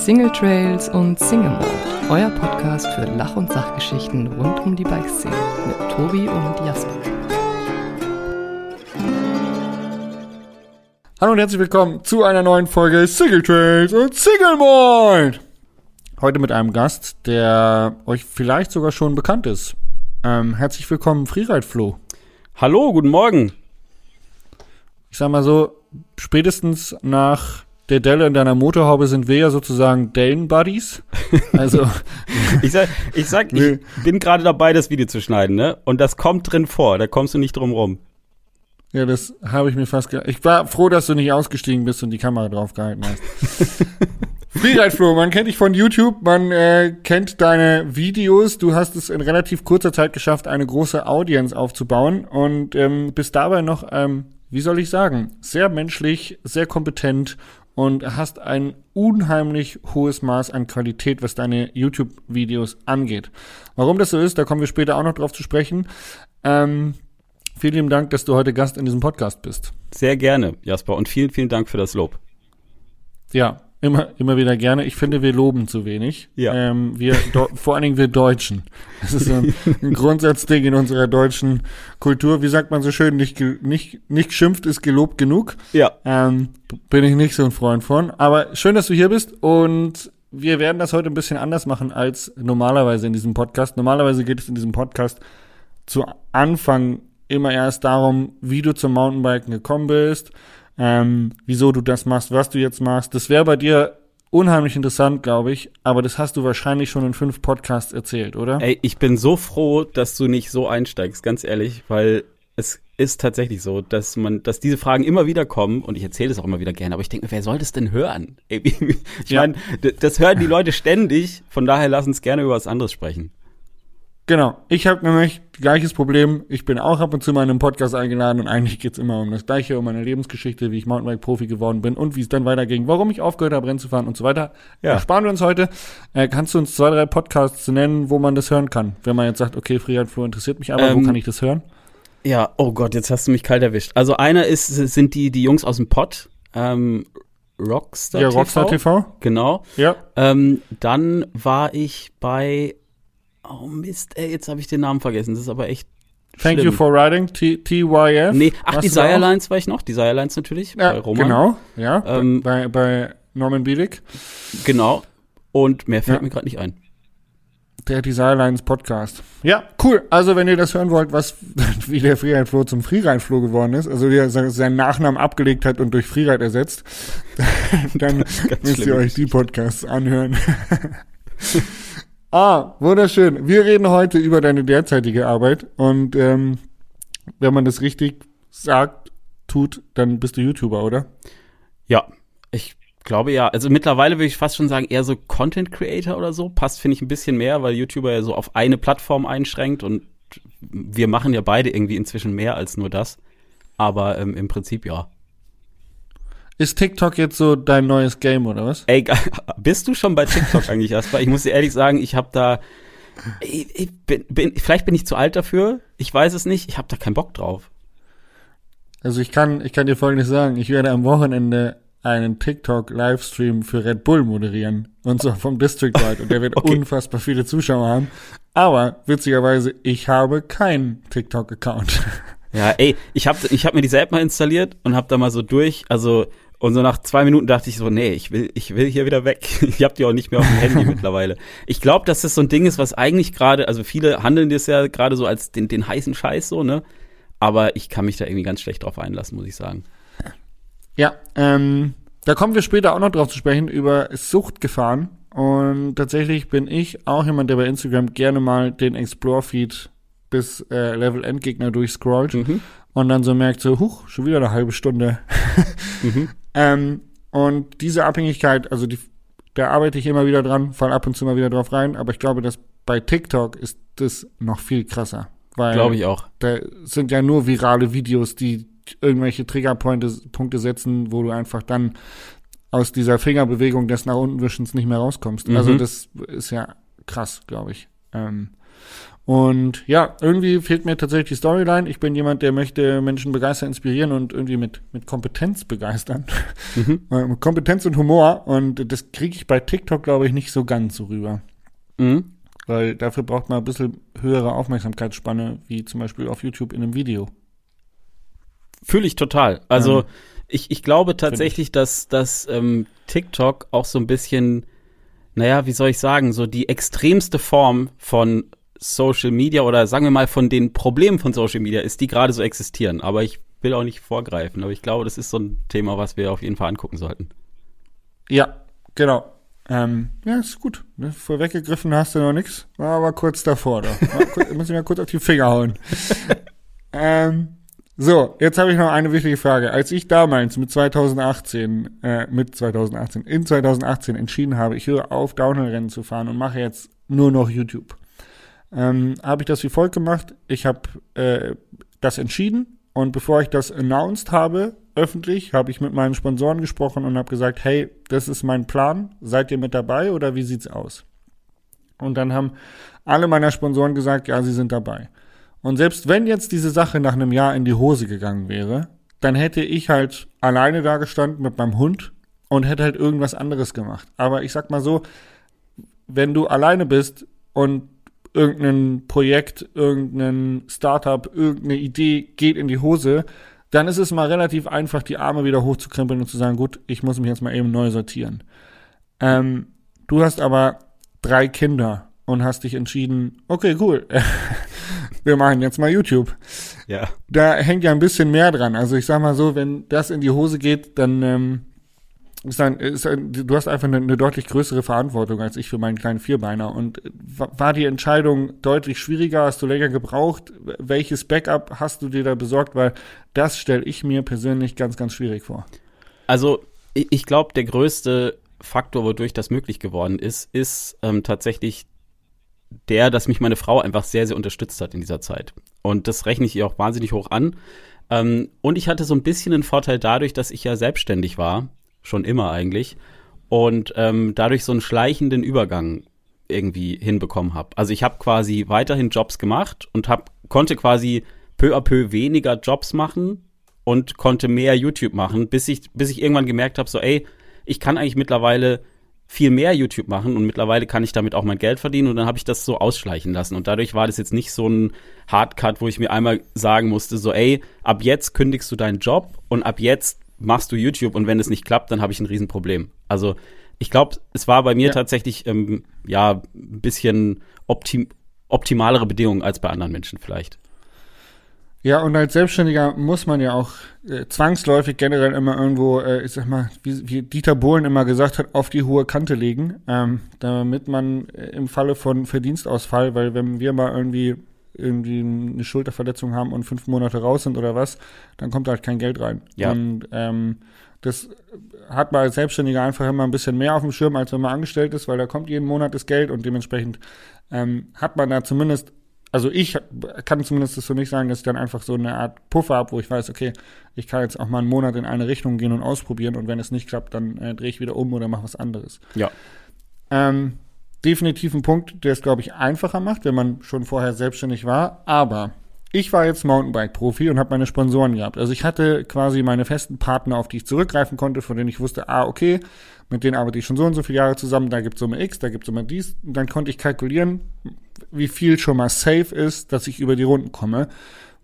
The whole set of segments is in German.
Single Trails und Single Mode, euer Podcast für Lach- und Sachgeschichten rund um die Bikeszene mit Tobi und Jasper. Hallo und herzlich willkommen zu einer neuen Folge Single Trails und Single Mode. Heute mit einem Gast, der euch vielleicht sogar schon bekannt ist. Ähm, herzlich willkommen, Freeride Flo. Hallo, guten Morgen. Ich sag mal so, spätestens nach der Delle in deiner Motorhaube sind wir ja sozusagen Dellen-Buddies. Also, Ich sag, ich, sag, ich bin gerade dabei, das Video zu schneiden, ne? Und das kommt drin vor, da kommst du nicht drum rum. ja, das habe ich mir fast ge Ich war froh, dass du nicht ausgestiegen bist und die Kamera drauf gehalten hast. Freeride Flo, man kennt dich von YouTube, man äh, kennt deine Videos. Du hast es in relativ kurzer Zeit geschafft, eine große Audience aufzubauen und ähm, bist dabei noch, ähm, wie soll ich sagen, sehr menschlich, sehr kompetent und hast ein unheimlich hohes Maß an Qualität, was deine YouTube-Videos angeht. Warum das so ist, da kommen wir später auch noch drauf zu sprechen. Ähm, vielen lieben Dank, dass du heute Gast in diesem Podcast bist. Sehr gerne, Jasper. Und vielen, vielen Dank für das Lob. Ja, immer, immer wieder gerne. Ich finde, wir loben zu wenig. Ja. Ähm, wir, vor allen Dingen wir Deutschen. Das ist so ein, ein Grundsatzding in unserer deutschen Kultur. Wie sagt man so schön, nicht, nicht, nicht geschimpft ist gelobt genug. Ja. Ähm, bin ich nicht so ein Freund von. Aber schön, dass du hier bist und wir werden das heute ein bisschen anders machen als normalerweise in diesem Podcast. Normalerweise geht es in diesem Podcast zu Anfang immer erst darum, wie du zum Mountainbiken gekommen bist, ähm, wieso du das machst, was du jetzt machst. Das wäre bei dir unheimlich interessant, glaube ich, aber das hast du wahrscheinlich schon in fünf Podcasts erzählt, oder? Ey, ich bin so froh, dass du nicht so einsteigst, ganz ehrlich, weil es ist tatsächlich so, dass man, dass diese Fragen immer wieder kommen und ich erzähle es auch immer wieder gerne, aber ich denke mir, wer soll das denn hören? Ich Ja. meine, d- das hören die Leute ständig, von daher lass uns gerne über was anderes sprechen. Genau. Ich habe nämlich gleiches Problem. Ich bin auch ab und zu mal in einem Podcast eingeladen und eigentlich geht's immer um das Gleiche, um meine Lebensgeschichte, wie ich Mountainbike-Profi geworden bin und wie es dann weiterging, warum ich aufgehört habe, Rennen zu fahren und so weiter. Ja. Ersparen wir uns heute. Äh, kannst du uns zwei, drei Podcasts nennen, wo man das hören kann? Wenn man jetzt sagt, okay, Freeride Flo interessiert mich, aber wo Ähm, kann ich das hören? Ja, oh Gott, jetzt hast du mich kalt erwischt. Also einer ist, sind die, die Jungs aus dem Pott, ähm, Rockstar Ja, TV. Rockstar TV. Genau. Ja. Ähm, dann war ich bei, oh Mist, ey, jetzt habe ich den Namen vergessen. Das ist aber echt Thank schlimm. you for riding. T TYF. Nee, ach, Warst? Desire Lines war ich noch. Desire Lines natürlich, Ja, bei Roman. genau. Ja, Ähm, bei, bei Norman Bielig. Genau. Und mehr fällt Ja. mir gerade nicht ein. Der Desire Lines Podcast. Ja, cool. Also, wenn ihr das hören wollt, was, wie der Freeride Flo zum Freeride Flo geworden ist, also wie er se- seinen Nachnamen abgelegt hat und durch Freeride ersetzt, dann müsst ihr euch die Podcasts anhören. Ah, wunderschön. Wir reden heute über deine derzeitige Arbeit und ähm, wenn man das richtig sagt, tut, dann bist du YouTuber, oder? Ja, ich glaube ja. Also mittlerweile würde ich fast schon sagen, eher so Content Creator oder so. Passt, finde ich, ein bisschen mehr, weil YouTuber ja so auf eine Plattform einschränkt und wir machen ja beide irgendwie inzwischen mehr als nur das. Aber ähm, im Prinzip ja. Ist TikTok jetzt so dein neues Game, oder was? Ey, bist du schon bei TikTok eigentlich, Jasper? Ich muss dir ehrlich sagen, ich habe da, ich, ich bin, bin, vielleicht bin ich zu alt dafür. Ich weiß es nicht. Ich habe da keinen Bock drauf. Also ich kann, ich kann dir folgendes sagen. Ich werde am Wochenende einen TikTok-Livestream für Red Bull moderieren. Und zwar vom District Wide. Und der wird Okay. unfassbar viele Zuschauer haben. Aber witzigerweise, ich habe keinen TikTok-Account. Ja, ey, ich habe ich hab mir diese App mal installiert und habe da mal so durch, also und so nach zwei Minuten dachte ich so, nee, ich will, ich will hier wieder weg. Ich habe die auch nicht mehr auf dem Handy mittlerweile. Ich glaube, dass das so ein Ding ist, was eigentlich gerade, also viele handeln das ja gerade so als den, den heißen Scheiß so, ne? Aber ich kann mich da irgendwie ganz schlecht drauf einlassen, muss ich sagen. ja, ähm, da kommen wir später auch noch drauf zu sprechen, über Suchtgefahren. Und tatsächlich bin ich auch jemand, der bei Instagram gerne mal den Explore-Feed bis äh, Level Endgegner durchscrollt. Mhm. Und dann so merkt so, huch, schon wieder eine halbe Stunde. Mhm. ähm, und diese Abhängigkeit, also die, da arbeite ich immer wieder dran, fall ab und zu mal wieder drauf rein, aber ich glaube, dass bei TikTok ist das noch viel krasser. Weil Glaube ich auch. da sind ja nur virale Videos, die irgendwelche Triggerpunkte Punkte setzen, wo du einfach dann aus dieser Fingerbewegung des nach unten Wischens nicht mehr rauskommst. Mhm. Also das ist ja krass, glaube ich. Ähm, Und ja, irgendwie fehlt mir tatsächlich die Storyline. Ich bin jemand, der möchte Menschen begeistern, inspirieren und irgendwie mit, mit Kompetenz begeistern. Mhm. mit Kompetenz und Humor. Und das kriege ich bei TikTok, glaube ich, nicht so ganz so rüber. Mhm. Weil dafür braucht man ein bisschen höhere Aufmerksamkeitsspanne, wie zum Beispiel auf YouTube in einem Video. Fühle ich total. Also, ähm, ich, ich glaube tatsächlich, ich. dass, dass ähm, TikTok auch so ein bisschen, naja, wie soll ich sagen, so die extremste Form von Social Media oder sagen wir mal von den Problemen von Social Media ist, die gerade so existieren. Aber ich will auch nicht vorgreifen, aber ich glaube, das ist so ein Thema, was wir auf jeden Fall angucken sollten. Ja, genau. Ähm, ja, ist gut. Ne? Vorweggegriffen hast du noch nichts. War aber kurz davor. Da. muss ich mal kurz auf die Finger hauen. ähm, so, jetzt habe ich noch eine wichtige Frage. Als ich damals mit 2018, äh, mit 2018, in 2018 entschieden habe, ich höre auf, Downhill-Rennen zu fahren und mache jetzt nur noch YouTube, ähm, habe ich das wie folgt gemacht. Ich habe äh, das entschieden und bevor ich das announced habe, öffentlich, habe ich mit meinen Sponsoren gesprochen und habe gesagt, hey, das ist mein Plan, seid ihr mit dabei oder wie sieht's aus? Und dann haben alle meiner Sponsoren gesagt, ja, sie sind dabei. Und selbst wenn jetzt diese Sache nach einem Jahr in die Hose gegangen wäre, dann hätte ich halt alleine da gestanden mit meinem Hund und hätte halt irgendwas anderes gemacht. Aber ich sag mal so, wenn du alleine bist und irgendein Projekt, irgendein Startup, irgendeine Idee geht in die Hose, dann ist es mal relativ einfach, die Arme wieder hochzukrempeln und zu sagen, gut, ich muss mich jetzt mal eben neu sortieren. Ähm, du hast aber drei Kinder und hast dich entschieden, okay, cool, wir machen jetzt mal YouTube. Ja. Da hängt ja ein bisschen mehr dran. Also ich sag mal so, wenn das in die Hose geht, dann ähm, ist dann, ist dann, du hast einfach eine, eine, deutlich größere Verantwortung als ich für meinen kleinen Vierbeiner. Und war die Entscheidung deutlich schwieriger? Hast du länger gebraucht? Welches Backup hast du dir da besorgt? Weil das stelle ich mir persönlich ganz, ganz schwierig vor. Also ich glaube, der größte Faktor, wodurch das möglich geworden ist, ist ähm, tatsächlich der, dass mich meine Frau einfach sehr, sehr unterstützt hat in dieser Zeit. Und das rechne ich ihr auch wahnsinnig hoch an. Ähm, und ich hatte so ein bisschen einen Vorteil dadurch, dass ich ja selbstständig war, schon immer eigentlich, und ähm, dadurch so einen schleichenden Übergang irgendwie hinbekommen habe. Also ich habe quasi weiterhin Jobs gemacht und hab, konnte quasi peu à peu weniger Jobs machen und konnte mehr YouTube machen, bis ich, bis ich irgendwann gemerkt habe, so ey, ich kann eigentlich mittlerweile viel mehr YouTube machen und mittlerweile kann ich damit auch mein Geld verdienen. Und dann habe ich das so ausschleichen lassen. Und dadurch war das jetzt nicht so ein Hardcut, wo ich mir einmal sagen musste, so ey, ab jetzt kündigst du deinen Job und ab jetzt machst du YouTube und wenn es nicht klappt, dann habe ich ein Riesenproblem. Also ich glaube, es war bei mir ja. tatsächlich ähm, ja ein bisschen optim optimalere Bedingungen als bei anderen Menschen vielleicht. Ja, und als Selbstständiger muss man ja auch äh, zwangsläufig generell immer irgendwo, äh, ich sag mal, wie, wie Dieter Bohlen immer gesagt hat, auf die hohe Kante legen, ähm, damit man äh, im Falle von Verdienstausfall, weil wenn wir mal irgendwie irgendwie eine Schulterverletzung haben und fünf Monate raus sind oder was, dann kommt halt kein Geld rein. Ja. Und ähm, das hat man als Selbstständiger einfach immer ein bisschen mehr auf dem Schirm, als wenn man angestellt ist, weil da kommt jeden Monat das Geld und dementsprechend ähm, hat man da zumindest also ich kann zumindest das so nicht sagen, dass ich dann einfach so eine Art Puffer habe, wo ich weiß, okay, ich kann jetzt auch mal einen Monat in eine Richtung gehen und ausprobieren und wenn es nicht klappt, dann äh, drehe ich wieder um oder mache was anderes. Ja. Ähm, definitiv ein Punkt, der es, glaube ich, einfacher macht, wenn man schon vorher selbstständig war. Aber ich war jetzt Mountainbike-Profi und habe meine Sponsoren gehabt. Also ich hatte quasi meine festen Partner, auf die ich zurückgreifen konnte, von denen ich wusste, ah, okay, mit denen arbeite ich schon so und so viele Jahre zusammen, da gibt es Summe X, da gibt es Summe dies. Und dann konnte ich kalkulieren, wie viel schon mal safe ist, dass ich über die Runden komme.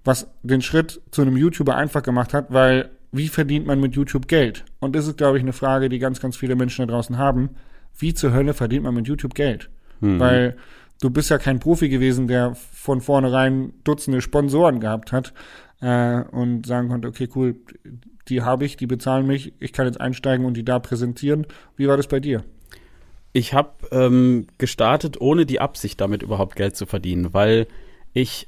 Was den Schritt zu einem YouTuber einfach gemacht hat, weil wie verdient man mit YouTube Geld? Und das ist, glaube ich, eine Frage, die ganz, ganz viele Menschen da draußen haben. Wie zur Hölle verdient man mit YouTube Geld? Mhm. Weil du bist ja kein Profi gewesen, der von vornherein Dutzende Sponsoren gehabt hat äh, und sagen konnte, okay, cool, die habe ich, die bezahlen mich, ich kann jetzt einsteigen und die da präsentieren. Wie war das bei dir? Ich habe ähm, gestartet, ohne die Absicht, damit überhaupt Geld zu verdienen, weil ich,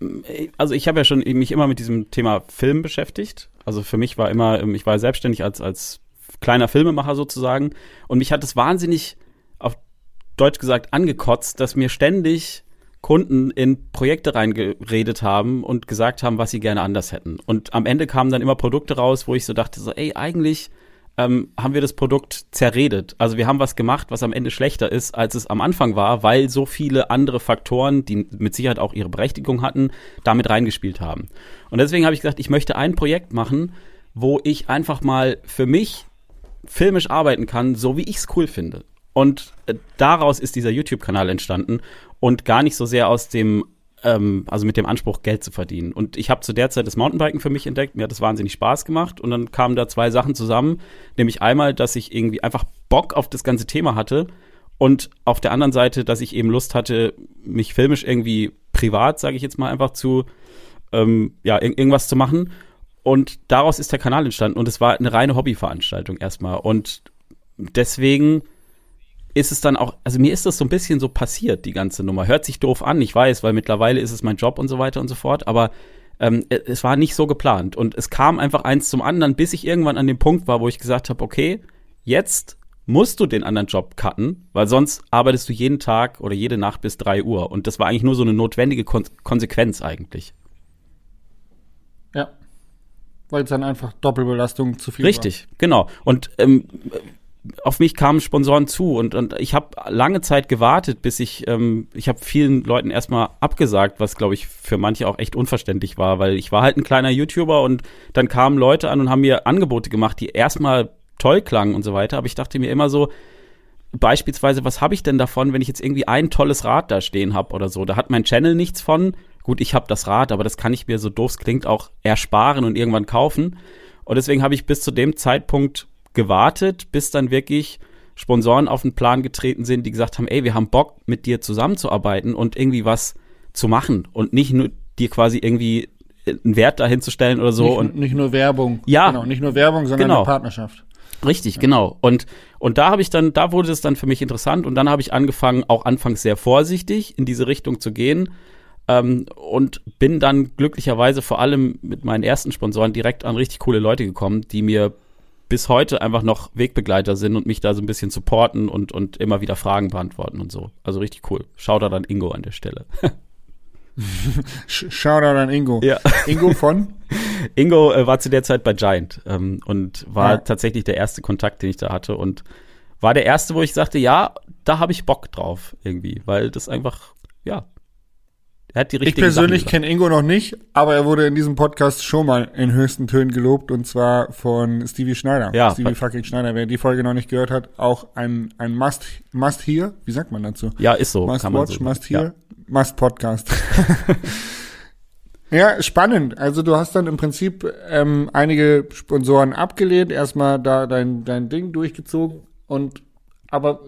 äh, also ich habe ja schon mich immer mit diesem Thema Film beschäftigt. Also für mich war immer, ähm, ich war selbstständig als, als kleiner Filmemacher sozusagen und mich hat es wahnsinnig, auf Deutsch gesagt, angekotzt, dass mir ständig Kunden in Projekte reingeredet haben und gesagt haben, was sie gerne anders hätten. Und am Ende kamen dann immer Produkte raus, wo ich so dachte, so, ey, eigentlich ähm, haben wir das Produkt zerredet. Also wir haben was gemacht, was am Ende schlechter ist, als es am Anfang war, weil so viele andere Faktoren, die mit Sicherheit auch ihre Berechtigung hatten, damit reingespielt haben. Und deswegen habe ich gesagt, ich möchte ein Projekt machen, wo ich einfach mal für mich filmisch arbeiten kann, so wie ich es cool finde. Und äh, daraus ist dieser YouTube-Kanal entstanden und gar nicht so sehr aus dem ähm, also mit dem Anspruch, Geld zu verdienen. Und ich habe zu der Zeit das Mountainbiken für mich entdeckt. Mir hat das wahnsinnig Spaß gemacht. Und dann kamen da zwei Sachen zusammen. Nämlich einmal, dass ich irgendwie einfach Bock auf das ganze Thema hatte. Und auf der anderen Seite, dass ich eben Lust hatte, mich filmisch irgendwie privat, sage ich jetzt mal, einfach zu, ähm, ja, ir irgendwas zu machen. Und daraus ist der Kanal entstanden. Und es war eine reine Hobbyveranstaltung erstmal. Und deswegen ist es dann auch, also mir ist das so ein bisschen so passiert, die ganze Nummer. Hört sich doof an, ich weiß, weil mittlerweile ist es mein Job und so weiter und so fort, aber ähm, es war nicht so geplant. Und es kam einfach eins zum anderen, bis ich irgendwann an dem Punkt war, wo ich gesagt habe, okay, jetzt musst du den anderen Job cutten, weil sonst arbeitest du jeden Tag oder jede Nacht bis drei Uhr. Und das war eigentlich nur so eine notwendige Kon Konsequenz eigentlich. Weil es dann einfach Doppelbelastung zu viel Richtig, war. genau. Und ähm, auf mich kamen Sponsoren zu und, und ich habe lange Zeit gewartet, bis ich, ähm, ich habe vielen Leuten erstmal abgesagt, was glaube ich für manche auch echt unverständlich war, weil ich war halt ein kleiner YouTuber und dann kamen Leute an und haben mir Angebote gemacht, die erstmal toll klangen und so weiter, aber ich dachte mir immer so, beispielsweise, was habe ich denn davon, wenn ich jetzt irgendwie ein tolles Rad da stehen habe oder so? Da hat mein Channel nichts von. Gut, ich habe das Rad, aber das kann ich mir so doof klingt auch ersparen und irgendwann kaufen. Und deswegen habe ich bis zu dem Zeitpunkt gewartet, bis dann wirklich Sponsoren auf den Plan getreten sind, die gesagt haben, ey, wir haben Bock, mit dir zusammenzuarbeiten und irgendwie was zu machen und nicht nur dir quasi irgendwie einen Wert dahin zu stellen oder so. Nicht, und nicht nur Werbung. Ja. Genau, nicht nur Werbung, sondern genau. eine Partnerschaft. Richtig, ja. genau. Und, und da habe ich dann, da wurde es dann für mich interessant und dann habe ich angefangen, auch anfangs sehr vorsichtig in diese Richtung zu gehen. Ähm, und bin dann glücklicherweise vor allem mit meinen ersten Sponsoren direkt an richtig coole Leute gekommen, die mir bis heute einfach noch Wegbegleiter sind und mich da so ein bisschen supporten und, und immer wieder Fragen beantworten und so. Also richtig cool. Shoutout an Ingo an der Stelle. Shoutout an Ingo. Ja. Ingo von? Ingo äh, war zu der Zeit bei Giant ähm, und war ja. tatsächlich der erste Kontakt, den ich da hatte und war der erste, wo ich sagte, ja, da habe ich Bock drauf irgendwie, weil das einfach, ja, er hat die Ich persönlich kenne Ingo noch nicht, aber er wurde in diesem Podcast schon mal in höchsten Tönen gelobt und zwar von Stevie Schneider. Ja, Stevie fucking Schneider. Wer die Folge noch nicht gehört hat, auch ein, ein Must, Must Hear. Wie sagt man dazu? Ja, ist so. Must Watch, so Must Hear, ja. Must Podcast. ja, spannend. Also du hast dann im Prinzip ähm, einige Sponsoren abgelehnt, erstmal da dein, dein Ding durchgezogen und aber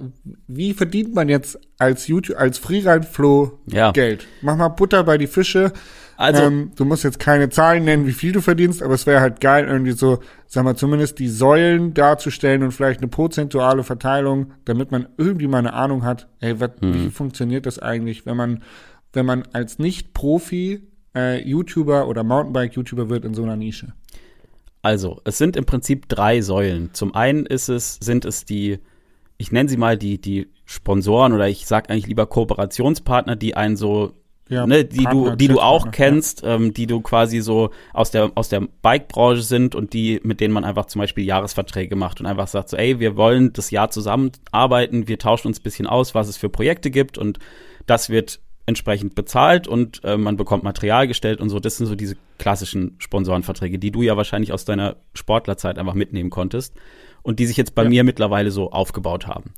wie verdient man jetzt als YouTube, als Freeride-Flow ja. Geld? Mach mal Butter bei die Fische. Also, ähm, du musst jetzt keine Zahlen nennen, wie viel du verdienst, aber es wäre halt geil, irgendwie so, sag mal, zumindest die Säulen darzustellen und vielleicht eine prozentuale Verteilung, damit man irgendwie mal eine Ahnung hat, ey, wat, mhm. wie funktioniert das eigentlich, wenn man, wenn man als Nicht-Profi äh, YouTuber oder Mountainbike-YouTuber wird in so einer Nische? Also, es sind im Prinzip drei Säulen. Zum einen ist es, sind es die ich nenne sie mal die, die Sponsoren oder ich sage eigentlich lieber Kooperationspartner, die einen so ja, ne, die Partner, du, die du auch kennst, ja. ähm, die du quasi so aus der aus der Bike-Branche sind und die mit denen man einfach zum Beispiel Jahresverträge macht und einfach sagt so, ey, wir wollen das Jahr zusammenarbeiten, wir tauschen uns ein bisschen aus, was es für Projekte gibt und das wird entsprechend bezahlt und äh, man bekommt Material gestellt und so. Das sind so diese klassischen Sponsorenverträge, die du ja wahrscheinlich aus deiner Sportlerzeit einfach mitnehmen konntest und die sich jetzt bei ja. mir mittlerweile so aufgebaut haben.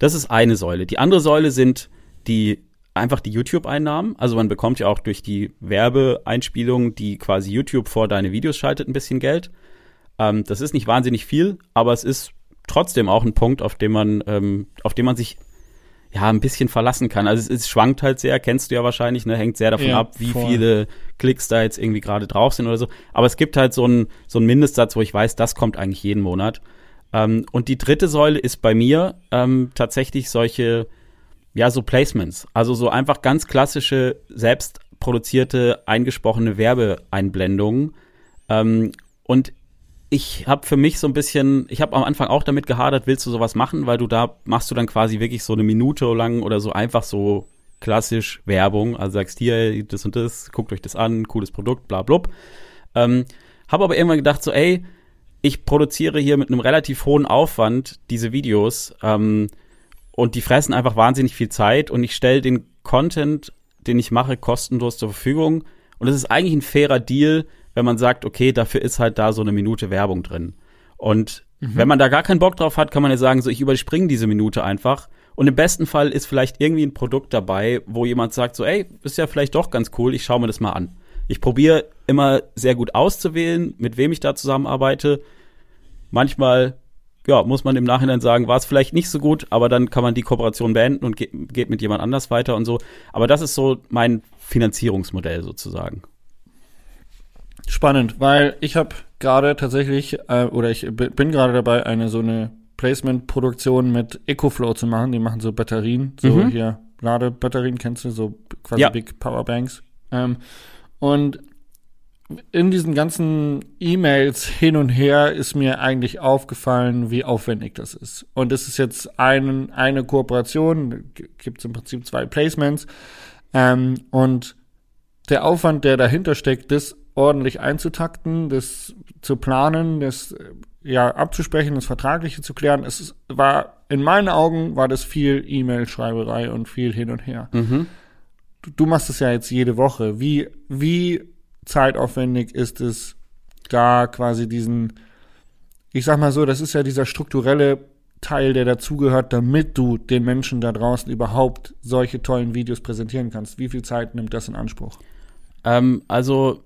Das ist eine Säule. Die andere Säule sind die einfach die YouTube-Einnahmen. Also man bekommt ja auch durch die Werbeeinspielungen, die quasi YouTube vor deine Videos schaltet, ein bisschen Geld. Ähm, das ist nicht wahnsinnig viel, aber es ist trotzdem auch ein Punkt, auf dem man, ähm, auf dem man sich ja ein bisschen verlassen kann. Also es, es, schwankt halt sehr, kennst du ja wahrscheinlich, ne? Hängt sehr davon ja, ab, wie voll. viele Klicks da jetzt irgendwie gerade drauf sind oder so. Aber es gibt halt so einen so einen Mindestsatz, wo ich weiß, das kommt eigentlich jeden Monat. Ähm, und die dritte Säule ist bei mir ähm, tatsächlich solche, ja, so Placements. Also so einfach ganz klassische, selbst produzierte, eingesprochene Werbeeinblendungen. Ähm, und ich habe für mich so ein bisschen, ich habe am Anfang auch damit gehadert, willst du sowas machen, weil du da machst du dann quasi wirklich so eine Minute lang oder so einfach so klassisch Werbung, also sagst hier das und das, guckt euch das an, cooles Produkt, bla blub. Ähm, habe aber irgendwann gedacht so, ey, ich produziere hier mit einem relativ hohen Aufwand diese Videos ähm, und die fressen einfach wahnsinnig viel Zeit und ich stelle den Content, den ich mache, kostenlos zur Verfügung. Und es ist eigentlich ein fairer Deal, wenn man sagt, okay, dafür ist halt da so eine Minute Werbung drin. Und mhm. wenn man da gar keinen Bock drauf hat, kann man ja sagen, so ich überspringe diese Minute einfach. Und im besten Fall ist vielleicht irgendwie ein Produkt dabei, wo jemand sagt, so, ey, ist ja vielleicht doch ganz cool, ich schaue mir das mal an. Ich probiere immer sehr gut auszuwählen, mit wem ich da zusammenarbeite. Manchmal ja, muss man im Nachhinein sagen, war es vielleicht nicht so gut, aber dann kann man die Kooperation beenden und ge geht mit jemand anders weiter und so. Aber das ist so mein Finanzierungsmodell sozusagen. Spannend, weil ich habe gerade tatsächlich, äh, oder ich bin gerade dabei, eine so eine Placement-Produktion mit EcoFlow zu machen. Die machen so Batterien, so mhm. hier Ladebatterien, kennst du, so quasi ja. Big Powerbanks. Ähm, und in diesen ganzen E-Mails hin und her ist mir eigentlich aufgefallen, wie aufwendig das ist. Und es ist jetzt ein, eine Kooperation, gibt es im Prinzip zwei Placements. Ähm, und der Aufwand, der dahinter steckt, das ordentlich einzutakten, das zu planen, das ja abzusprechen, das Vertragliche zu klären, es war in meinen Augen war das viel E-Mail-Schreiberei und viel hin und her. Mhm. Du, machst es ja jetzt jede Woche. Wie, wie zeitaufwendig ist es, da quasi diesen, ich sag mal so, das ist ja dieser strukturelle Teil, der dazugehört, damit du den Menschen da draußen überhaupt solche tollen Videos präsentieren kannst. Wie viel Zeit nimmt das in Anspruch? Ähm, also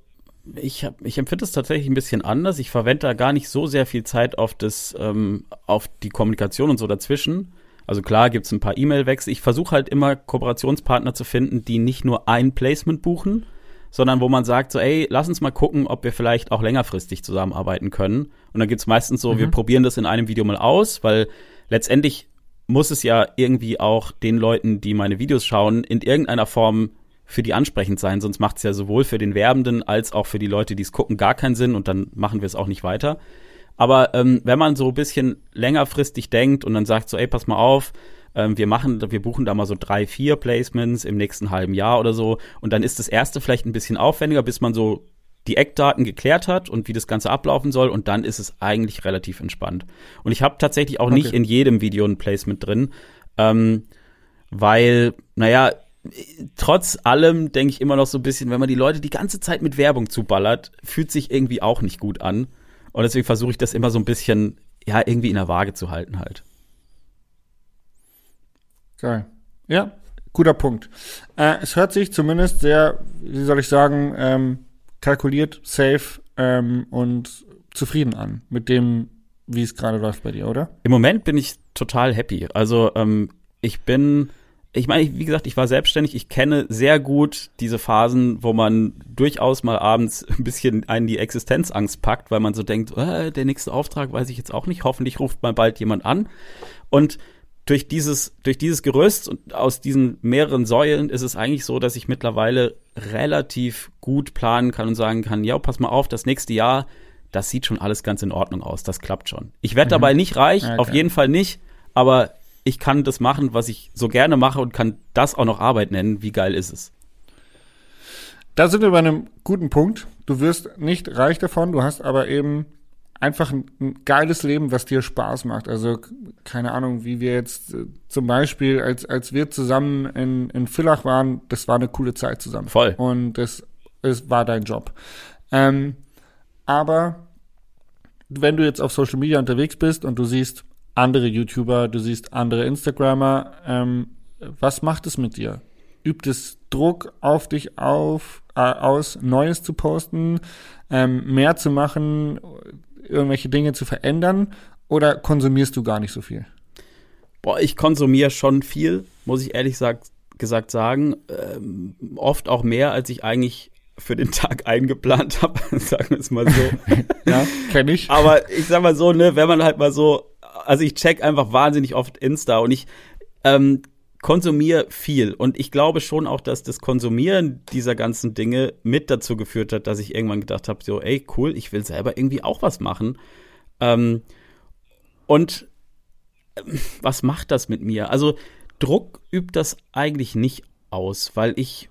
ich, ich empfinde es tatsächlich ein bisschen anders. Ich verwende da gar nicht so sehr viel Zeit auf das, ähm, auf die Kommunikation und so dazwischen. Also klar gibt es ein paar E-Mail-Wechsel. Ich versuche halt immer Kooperationspartner zu finden, die nicht nur ein Placement buchen, sondern wo man sagt so, ey, lass uns mal gucken, ob wir vielleicht auch längerfristig zusammenarbeiten können. Und dann gibt's meistens so, mhm. wir probieren das in einem Video mal aus, weil letztendlich muss es ja irgendwie auch den Leuten, die meine Videos schauen, in irgendeiner Form für die ansprechend sein, sonst macht es ja sowohl für den Werbenden als auch für die Leute, die es gucken, gar keinen Sinn und dann machen wir es auch nicht weiter. Aber ähm, wenn man so ein bisschen längerfristig denkt und dann sagt so, ey, pass mal auf, ähm, wir machen, wir buchen da mal so drei, vier Placements im nächsten halben Jahr oder so. Und dann ist das erste vielleicht ein bisschen aufwendiger, bis man so die Eckdaten geklärt hat und wie das Ganze ablaufen soll. Und dann ist es eigentlich relativ entspannt. Und ich habe tatsächlich auch okay. nicht in jedem Video ein Placement drin, ähm, weil, naja, trotz allem denke ich immer noch so ein bisschen, wenn man die Leute die ganze Zeit mit Werbung zuballert, fühlt sich irgendwie auch nicht gut an. Und deswegen versuche ich das immer so ein bisschen, ja, irgendwie in der Waage zu halten halt. Geil. Ja, guter Punkt. Äh, es hört sich zumindest sehr, wie soll ich sagen, ähm, kalkuliert, safe ähm, und zufrieden an mit dem, wie es gerade läuft bei dir, oder? Im Moment bin ich total happy. Also ähm, ich bin, ich meine, wie gesagt, ich war selbstständig. Ich kenne sehr gut diese Phasen, wo man durchaus mal abends ein bisschen einen die Existenzangst packt, weil man so denkt, äh, der nächste Auftrag weiß ich jetzt auch nicht. Hoffentlich ruft mal bald jemand an. Und durch dieses, durch dieses Gerüst und aus diesen mehreren Säulen ist es eigentlich so, dass ich mittlerweile relativ gut planen kann und sagen kann, ja, pass mal auf, das nächste Jahr, das sieht schon alles ganz in Ordnung aus, das klappt schon. Ich werde mhm. dabei nicht reich, okay. auf jeden Fall nicht, aber ich kann das machen, was ich so gerne mache und kann das auch noch Arbeit nennen. Wie geil ist es? Da sind wir bei einem guten Punkt. Du wirst nicht reich davon, du hast aber eben einfach ein, ein, geiles Leben, was dir Spaß macht. Also keine Ahnung, wie wir jetzt äh, zum Beispiel, als, als wir zusammen in, in Villach waren, das war eine coole Zeit zusammen. Voll. Und das, das war dein Job. Ähm, aber wenn du jetzt auf Social Media unterwegs bist und du siehst andere YouTuber, du siehst andere Instagrammer, ähm, was macht es mit dir? Übt es Druck auf dich auf, äh, aus, Neues zu posten, ähm, mehr zu machen, irgendwelche Dinge zu verändern oder konsumierst du gar nicht so viel? Boah, ich konsumiere schon viel, muss ich ehrlich sag, gesagt sagen. Ähm, oft auch mehr, als ich eigentlich für den Tag eingeplant habe, sagen wir es mal so. ja, kenne ich. Aber ich sag mal so, ne, wenn man halt mal so, also ich check einfach wahnsinnig oft Insta und ich ähm, konsumiere viel. Und ich glaube schon auch, dass das Konsumieren dieser ganzen Dinge mit dazu geführt hat, dass ich irgendwann gedacht habe, so, ey, cool, ich will selber irgendwie auch was machen. Ähm, und äh, was macht das mit mir? Also Druck übt das eigentlich nicht aus, weil ich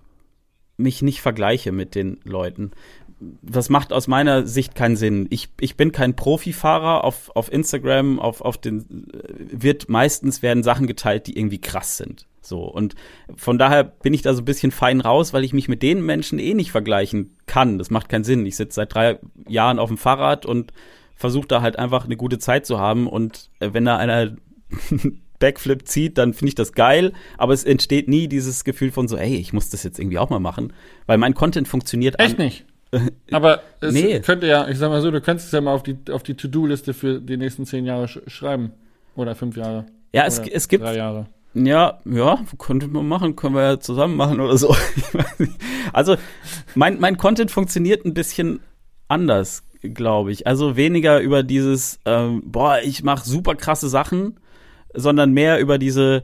mich nicht vergleiche mit den Leuten. Das macht aus meiner Sicht keinen Sinn. Ich, ich bin kein Profifahrer auf, auf Instagram, auf, auf den, wird meistens werden Sachen geteilt, die irgendwie krass sind. So. Und von daher bin ich da so ein bisschen fein raus, weil ich mich mit den Menschen eh nicht vergleichen kann. Das macht keinen Sinn. Ich sitze seit drei Jahren auf dem Fahrrad und versuche da halt einfach eine gute Zeit zu haben. Und äh, wenn da einer Backflip zieht, dann finde ich das geil, aber es entsteht nie dieses Gefühl von so, ey, ich muss das jetzt irgendwie auch mal machen, weil mein Content funktioniert. Echt nicht. aber es nee. könnte ja, ich sag mal so, du könntest es ja mal auf die, auf die To-Do-Liste für die nächsten zehn Jahre sch schreiben. Oder fünf Jahre. Ja, es, es gibt. Drei Jahre. Ja, ja, könnte man machen, können wir ja zusammen machen oder so. also, mein, mein Content funktioniert ein bisschen anders, glaube ich. Also weniger über dieses, ähm, boah, ich mache super krasse Sachen, sondern mehr über diese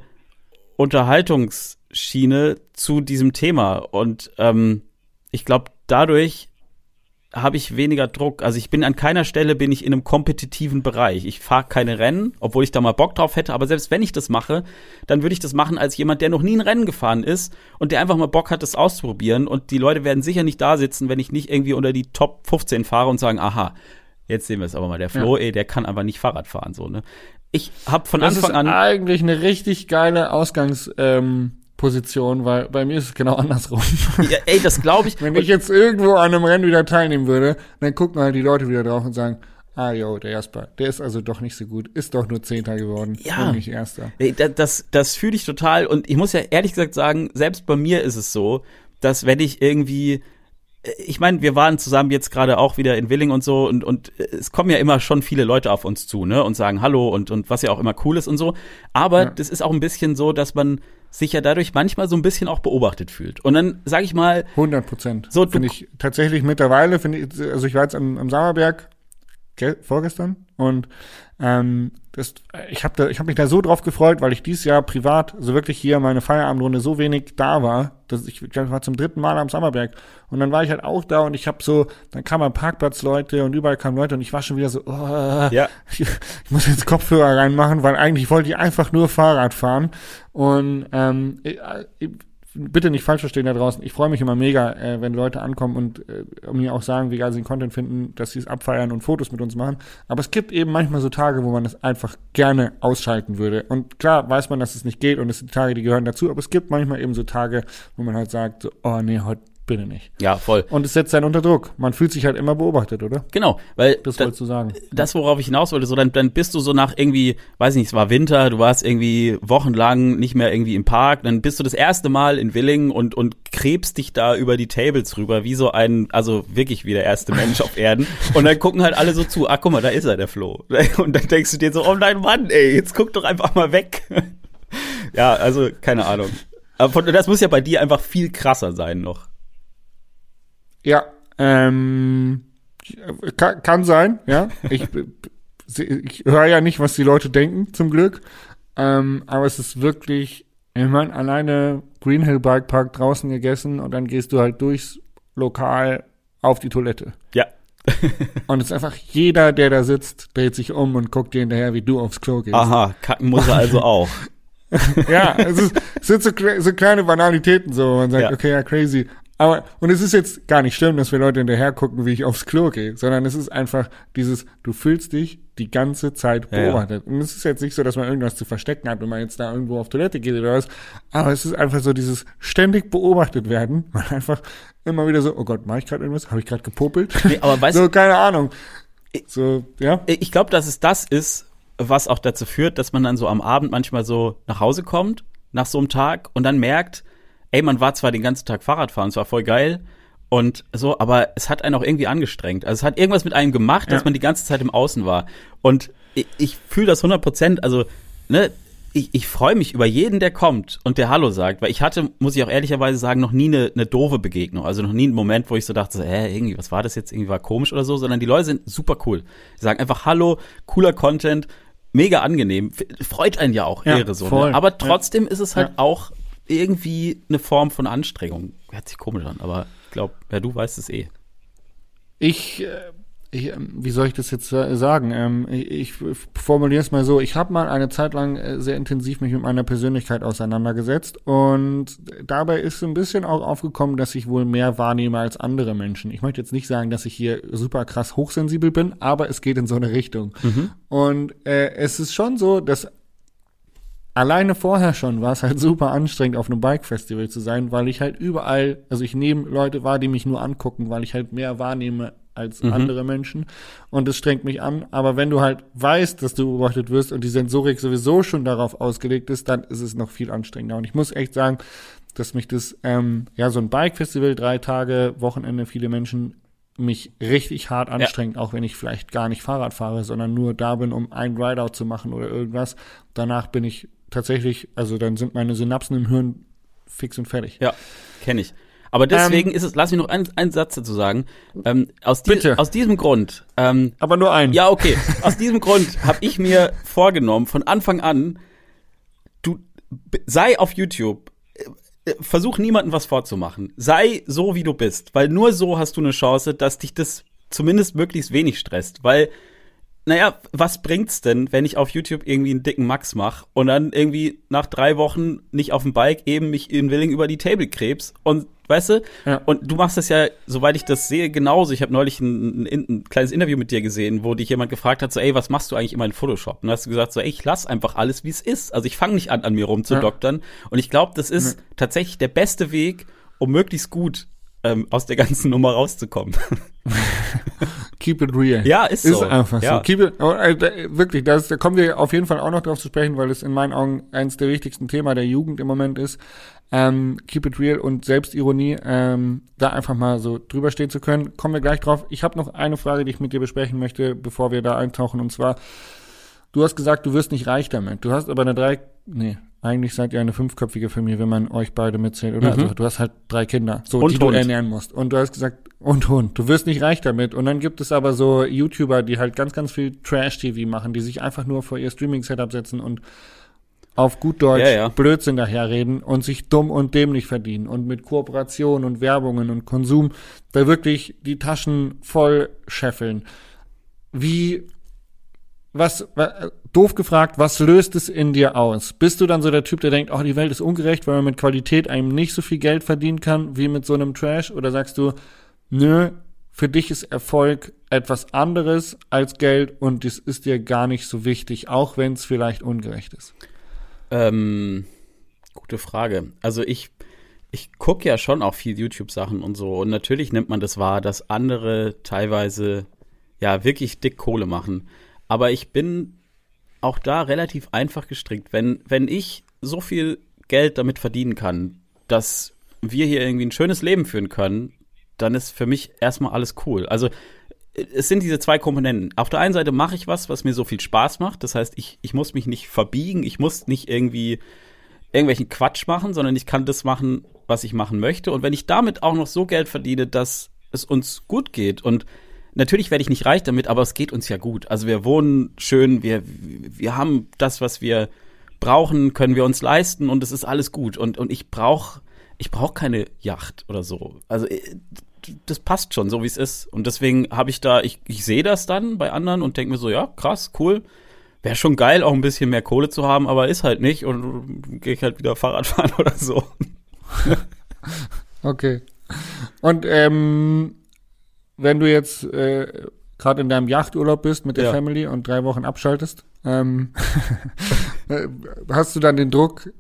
Unterhaltungsschiene zu diesem Thema. Und ähm, ich glaube, dadurch habe ich weniger Druck. Also ich bin an keiner Stelle bin ich in einem kompetitiven Bereich. Ich fahre keine Rennen, obwohl ich da mal Bock drauf hätte. Aber selbst wenn ich das mache, dann würde ich das machen als jemand, der noch nie ein Rennen gefahren ist und der einfach mal Bock hat, das auszuprobieren. Und die Leute werden sicher nicht da sitzen, wenn ich nicht irgendwie unter die Top 15 fahre und sagen, aha, jetzt sehen wir es aber mal. Der Flo, ja. ey, der kann einfach nicht Fahrrad fahren, so, ne? Ich habe von das Anfang an. Das ist eigentlich eine richtig geile Ausgangs, ähm, Position, weil bei mir ist es genau andersrum. Ja, ey, das glaube ich. Wenn ich jetzt irgendwo an einem Rennen wieder teilnehmen würde, dann gucken halt die Leute wieder drauf und sagen, ah jo, der Jasper, der ist also doch nicht so gut, ist doch nur Zehnter geworden, ja. nicht Erster. Ey, das, das fühle ich total und ich muss ja ehrlich gesagt sagen, selbst bei mir ist es so, dass wenn ich irgendwie ich meine, wir waren zusammen jetzt gerade auch wieder in Willing und so und, und es kommen ja immer schon viele Leute auf uns zu, ne, und sagen Hallo und, und was ja auch immer cool ist und so. Aber ja. das ist auch ein bisschen so, dass man sich ja dadurch manchmal so ein bisschen auch beobachtet fühlt. Und dann sage ich mal. 100 Prozent. So, finde ich tatsächlich mittlerweile, finde ich, also ich war jetzt am, am Sommerberg vorgestern und ähm, das, ich habe da, ich hab mich da so drauf gefreut, weil ich dieses Jahr privat, so also wirklich hier meine Feierabendrunde so wenig da war, dass ich, ich glaube, ich war zum dritten Mal am Sommerberg und dann war ich halt auch da und ich habe so, dann kamen Parkplatzleute und überall kamen Leute und ich war schon wieder so, oh, ja. ich, ich muss jetzt Kopfhörer reinmachen, weil eigentlich wollte ich einfach nur Fahrrad fahren und ähm, ich, ich, bitte nicht falsch verstehen da draußen. Ich freue mich immer mega, äh, wenn Leute ankommen und äh, mir auch sagen, wie geil sie den Content finden, dass sie es abfeiern und Fotos mit uns machen. Aber es gibt eben manchmal so Tage, wo man es einfach gerne ausschalten würde. Und klar weiß man, dass es nicht geht und es sind Tage, die gehören dazu. Aber es gibt manchmal eben so Tage, wo man halt sagt, so, oh nee, heute bitte nicht. Ja, voll. Und es setzt einen unter Druck. Man fühlt sich halt immer beobachtet, oder? Genau, weil das wolltest du sagen. Das, worauf ich hinaus wollte, so dann, dann bist du so nach irgendwie, weiß nicht, es war Winter, du warst irgendwie wochenlang nicht mehr irgendwie im Park, dann bist du das erste Mal in Willingen und und krebst dich da über die Tables rüber, wie so ein, also wirklich wie der erste Mensch auf Erden. Und dann gucken halt alle so zu, ach guck mal, da ist er, der Flo. Und dann denkst du dir so, oh nein, Mann, ey, jetzt guck doch einfach mal weg. ja, also keine Ahnung. Aber das muss ja bei dir einfach viel krasser sein noch. Ja, ähm, kann, kann sein, ja. Ich, ich höre ja nicht, was die Leute denken, zum Glück. Ähm, aber es ist wirklich, ich meine, alleine Green Hill Bike Park draußen gegessen und dann gehst du halt durchs Lokal auf die Toilette. Ja. und es ist einfach jeder, der da sitzt, dreht sich um und guckt dir hinterher, wie du aufs Klo gehst. Aha, kacken muss er also auch. ja, es, ist, es sind so, so kleine Banalitäten so. Man sagt, ja. okay, ja, crazy. Aber, und es ist jetzt gar nicht schlimm, dass wir Leute hinterher gucken, wie ich aufs Klo gehe, sondern es ist einfach dieses, du fühlst dich die ganze Zeit beobachtet. Ja, ja. Und es ist jetzt nicht so, dass man irgendwas zu verstecken hat, wenn man jetzt da irgendwo auf Toilette geht oder was, aber es ist einfach so dieses ständig beobachtet werden, weil einfach immer wieder so, oh Gott, mache ich gerade irgendwas? Habe ich gerade gepopelt? Nee, aber weißt so, keine Ahnung. So, ja. Ich glaube, dass es das ist, was auch dazu führt, dass man dann so am Abend manchmal so nach Hause kommt, nach so einem Tag und dann merkt, ey, man war zwar den ganzen Tag Fahrradfahren, es war voll geil und so, aber es hat einen auch irgendwie angestrengt. Also es hat irgendwas mit einem gemacht, dass ja. man die ganze Zeit im Außen war. Und ich, ich fühle das 100 Prozent, also, ne, ich, ich freue mich über jeden, der kommt und der Hallo sagt, weil ich hatte, muss ich auch ehrlicherweise sagen, noch nie eine, eine doofe Begegnung. Also noch nie einen Moment, wo ich so dachte, hä, irgendwie, was war das jetzt? Irgendwie war komisch oder so, sondern die Leute sind super cool. Sie sagen einfach Hallo, cooler Content, mega angenehm. Freut einen ja auch, ja, Ehre so. Ne? Aber trotzdem ja. ist es halt ja. auch irgendwie eine Form von Anstrengung. Hört sich komisch an, aber ich glaube, ja, du weißt es eh. Ich, äh, ich, ähm, wie soll ich das jetzt sagen? Ähm, ich, formuliere es mal so. Ich habe mal eine Zeit lang äh, sehr intensiv mich mit meiner Persönlichkeit auseinandergesetzt und dabei ist ein bisschen auch aufgekommen, dass ich wohl mehr wahrnehme als andere Menschen. Ich möchte jetzt nicht sagen, dass ich hier super krass hochsensibel bin, aber es geht in so eine Richtung. Mhm. Und äh, es ist schon so, dass alleine vorher schon war es halt super anstrengend, auf einem Bike-Festival zu sein, weil ich halt überall, also ich nehme Leute wahr, die mich nur angucken, weil ich halt mehr wahrnehme als mhm. andere Menschen. Und es strengt mich an. Aber wenn du halt weißt, dass du beobachtet wirst und die Sensorik sowieso schon darauf ausgelegt ist, dann ist es noch viel anstrengender. Und ich muss echt sagen, dass mich das, ähm, ja, so ein Bike-Festival, drei Tage, Wochenende, viele Menschen mich richtig hart anstrengt, ja. auch wenn ich vielleicht gar nicht Fahrrad fahre, sondern nur da bin, um ein Rideout zu machen oder irgendwas. Danach bin ich tatsächlich, also dann sind meine Synapsen im Hirn fix und fertig. Ja, kenne ich. Aber deswegen ähm, ist es, lass mich noch einen, einen Satz dazu sagen. Ähm, aus, die, bitte. aus diesem Grund. Ähm, Aber nur einen. Ja, okay. aus diesem Grund habe ich mir vorgenommen, von Anfang an, du sei auf YouTube. Äh, versuch niemandem was vorzumachen. Sei so, wie du bist. Weil nur so hast du eine Chance, dass dich das zumindest möglichst wenig stresst. Weil naja, was bringt's denn, wenn ich auf YouTube irgendwie einen dicken Max mache und dann irgendwie nach drei Wochen nicht auf dem Bike eben mich in Willing über die Table krebs und weißt du? Ja. Und du machst das ja, soweit ich das sehe, genauso. Ich habe neulich ein, ein, ein, kleines Interview mit dir gesehen, wo dich jemand gefragt hat, so, ey, was machst du eigentlich immer in Photoshop? Und hast du gesagt, so, ey, ich lass einfach alles, wie es ist. Also ich fange nicht an, an mir rumzudoktern. Ja. Und ich glaube, das ist ja. tatsächlich der beste Weg, um möglichst gut ähm, aus der ganzen Nummer rauszukommen. Keep it real. Ja, ist so. Ist einfach ja. so. Keep it, oh, äh, wirklich, das, da kommen wir auf jeden Fall auch noch drauf zu sprechen, weil es in meinen Augen eines der wichtigsten Themen der Jugend im Moment ist. Ähm, keep it real und Selbstironie, ähm, da einfach mal so drüber stehen zu können. Kommen wir gleich drauf. Ich habe noch eine Frage, die ich mit dir besprechen möchte, bevor wir da eintauchen. Und zwar, du hast gesagt, du wirst nicht reich damit. Du hast aber eine drei, nee, eigentlich seid ihr eine fünfköpfige Familie, wenn man euch beide mitzählt, oder? Mhm. Also du hast halt drei Kinder, so und die Hund. du ernähren musst. Und du hast gesagt, und Hund. Du wirst nicht reich damit. Und dann gibt es aber so YouTuber, die halt ganz, ganz viel Trash-TV machen, die sich einfach nur vor ihr Streaming-Setup setzen und auf gut Deutsch ja, ja. Blödsinn daherreden und sich dumm und dämlich verdienen und mit Kooperation und Werbungen und Konsum da wirklich die Taschen voll scheffeln. Wie was, was, doof gefragt, was löst es in dir aus? Bist du dann so der Typ, der denkt, oh, die Welt ist ungerecht, weil man mit Qualität einem nicht so viel Geld verdienen kann wie mit so einem Trash? Oder sagst du, nö, für dich ist Erfolg etwas anderes als Geld und das ist dir gar nicht so wichtig, auch wenn es vielleicht ungerecht ist? Ähm, gute Frage. Also ich, ich gucke ja schon auch viel YouTube-Sachen und so und natürlich nimmt man das wahr, dass andere teilweise ja wirklich dick Kohle machen. Aber ich bin auch da relativ einfach gestrickt. Wenn, wenn ich so viel Geld damit verdienen kann, dass wir hier irgendwie ein schönes Leben führen können, dann ist für mich erstmal alles cool. Also es sind diese zwei Komponenten. Auf der einen Seite mache ich was, was mir so viel Spaß macht. Das heißt, ich, ich muss mich nicht verbiegen, ich muss nicht irgendwie irgendwelchen Quatsch machen, sondern ich kann das machen, was ich machen möchte. Und wenn ich damit auch noch so Geld verdiene, dass es uns gut geht und natürlich werde ich nicht reich damit, aber es geht uns ja gut. Also wir wohnen schön, wir, wir haben das, was wir brauchen, können wir uns leisten und es ist alles gut. Und, und ich brauche ich brauch keine Yacht oder so. Also äh, das passt schon, so wie es ist. Und deswegen habe ich da, ich, ich sehe das dann bei anderen und denke mir so, ja, krass, cool. Wäre schon geil, auch ein bisschen mehr Kohle zu haben, aber ist halt nicht und gehe ich halt wieder Fahrrad fahren oder so. okay. Und ähm, wenn du jetzt äh, gerade in deinem Yachturlaub bist mit der ja. Family und drei Wochen abschaltest, ähm, hast du dann den Druck,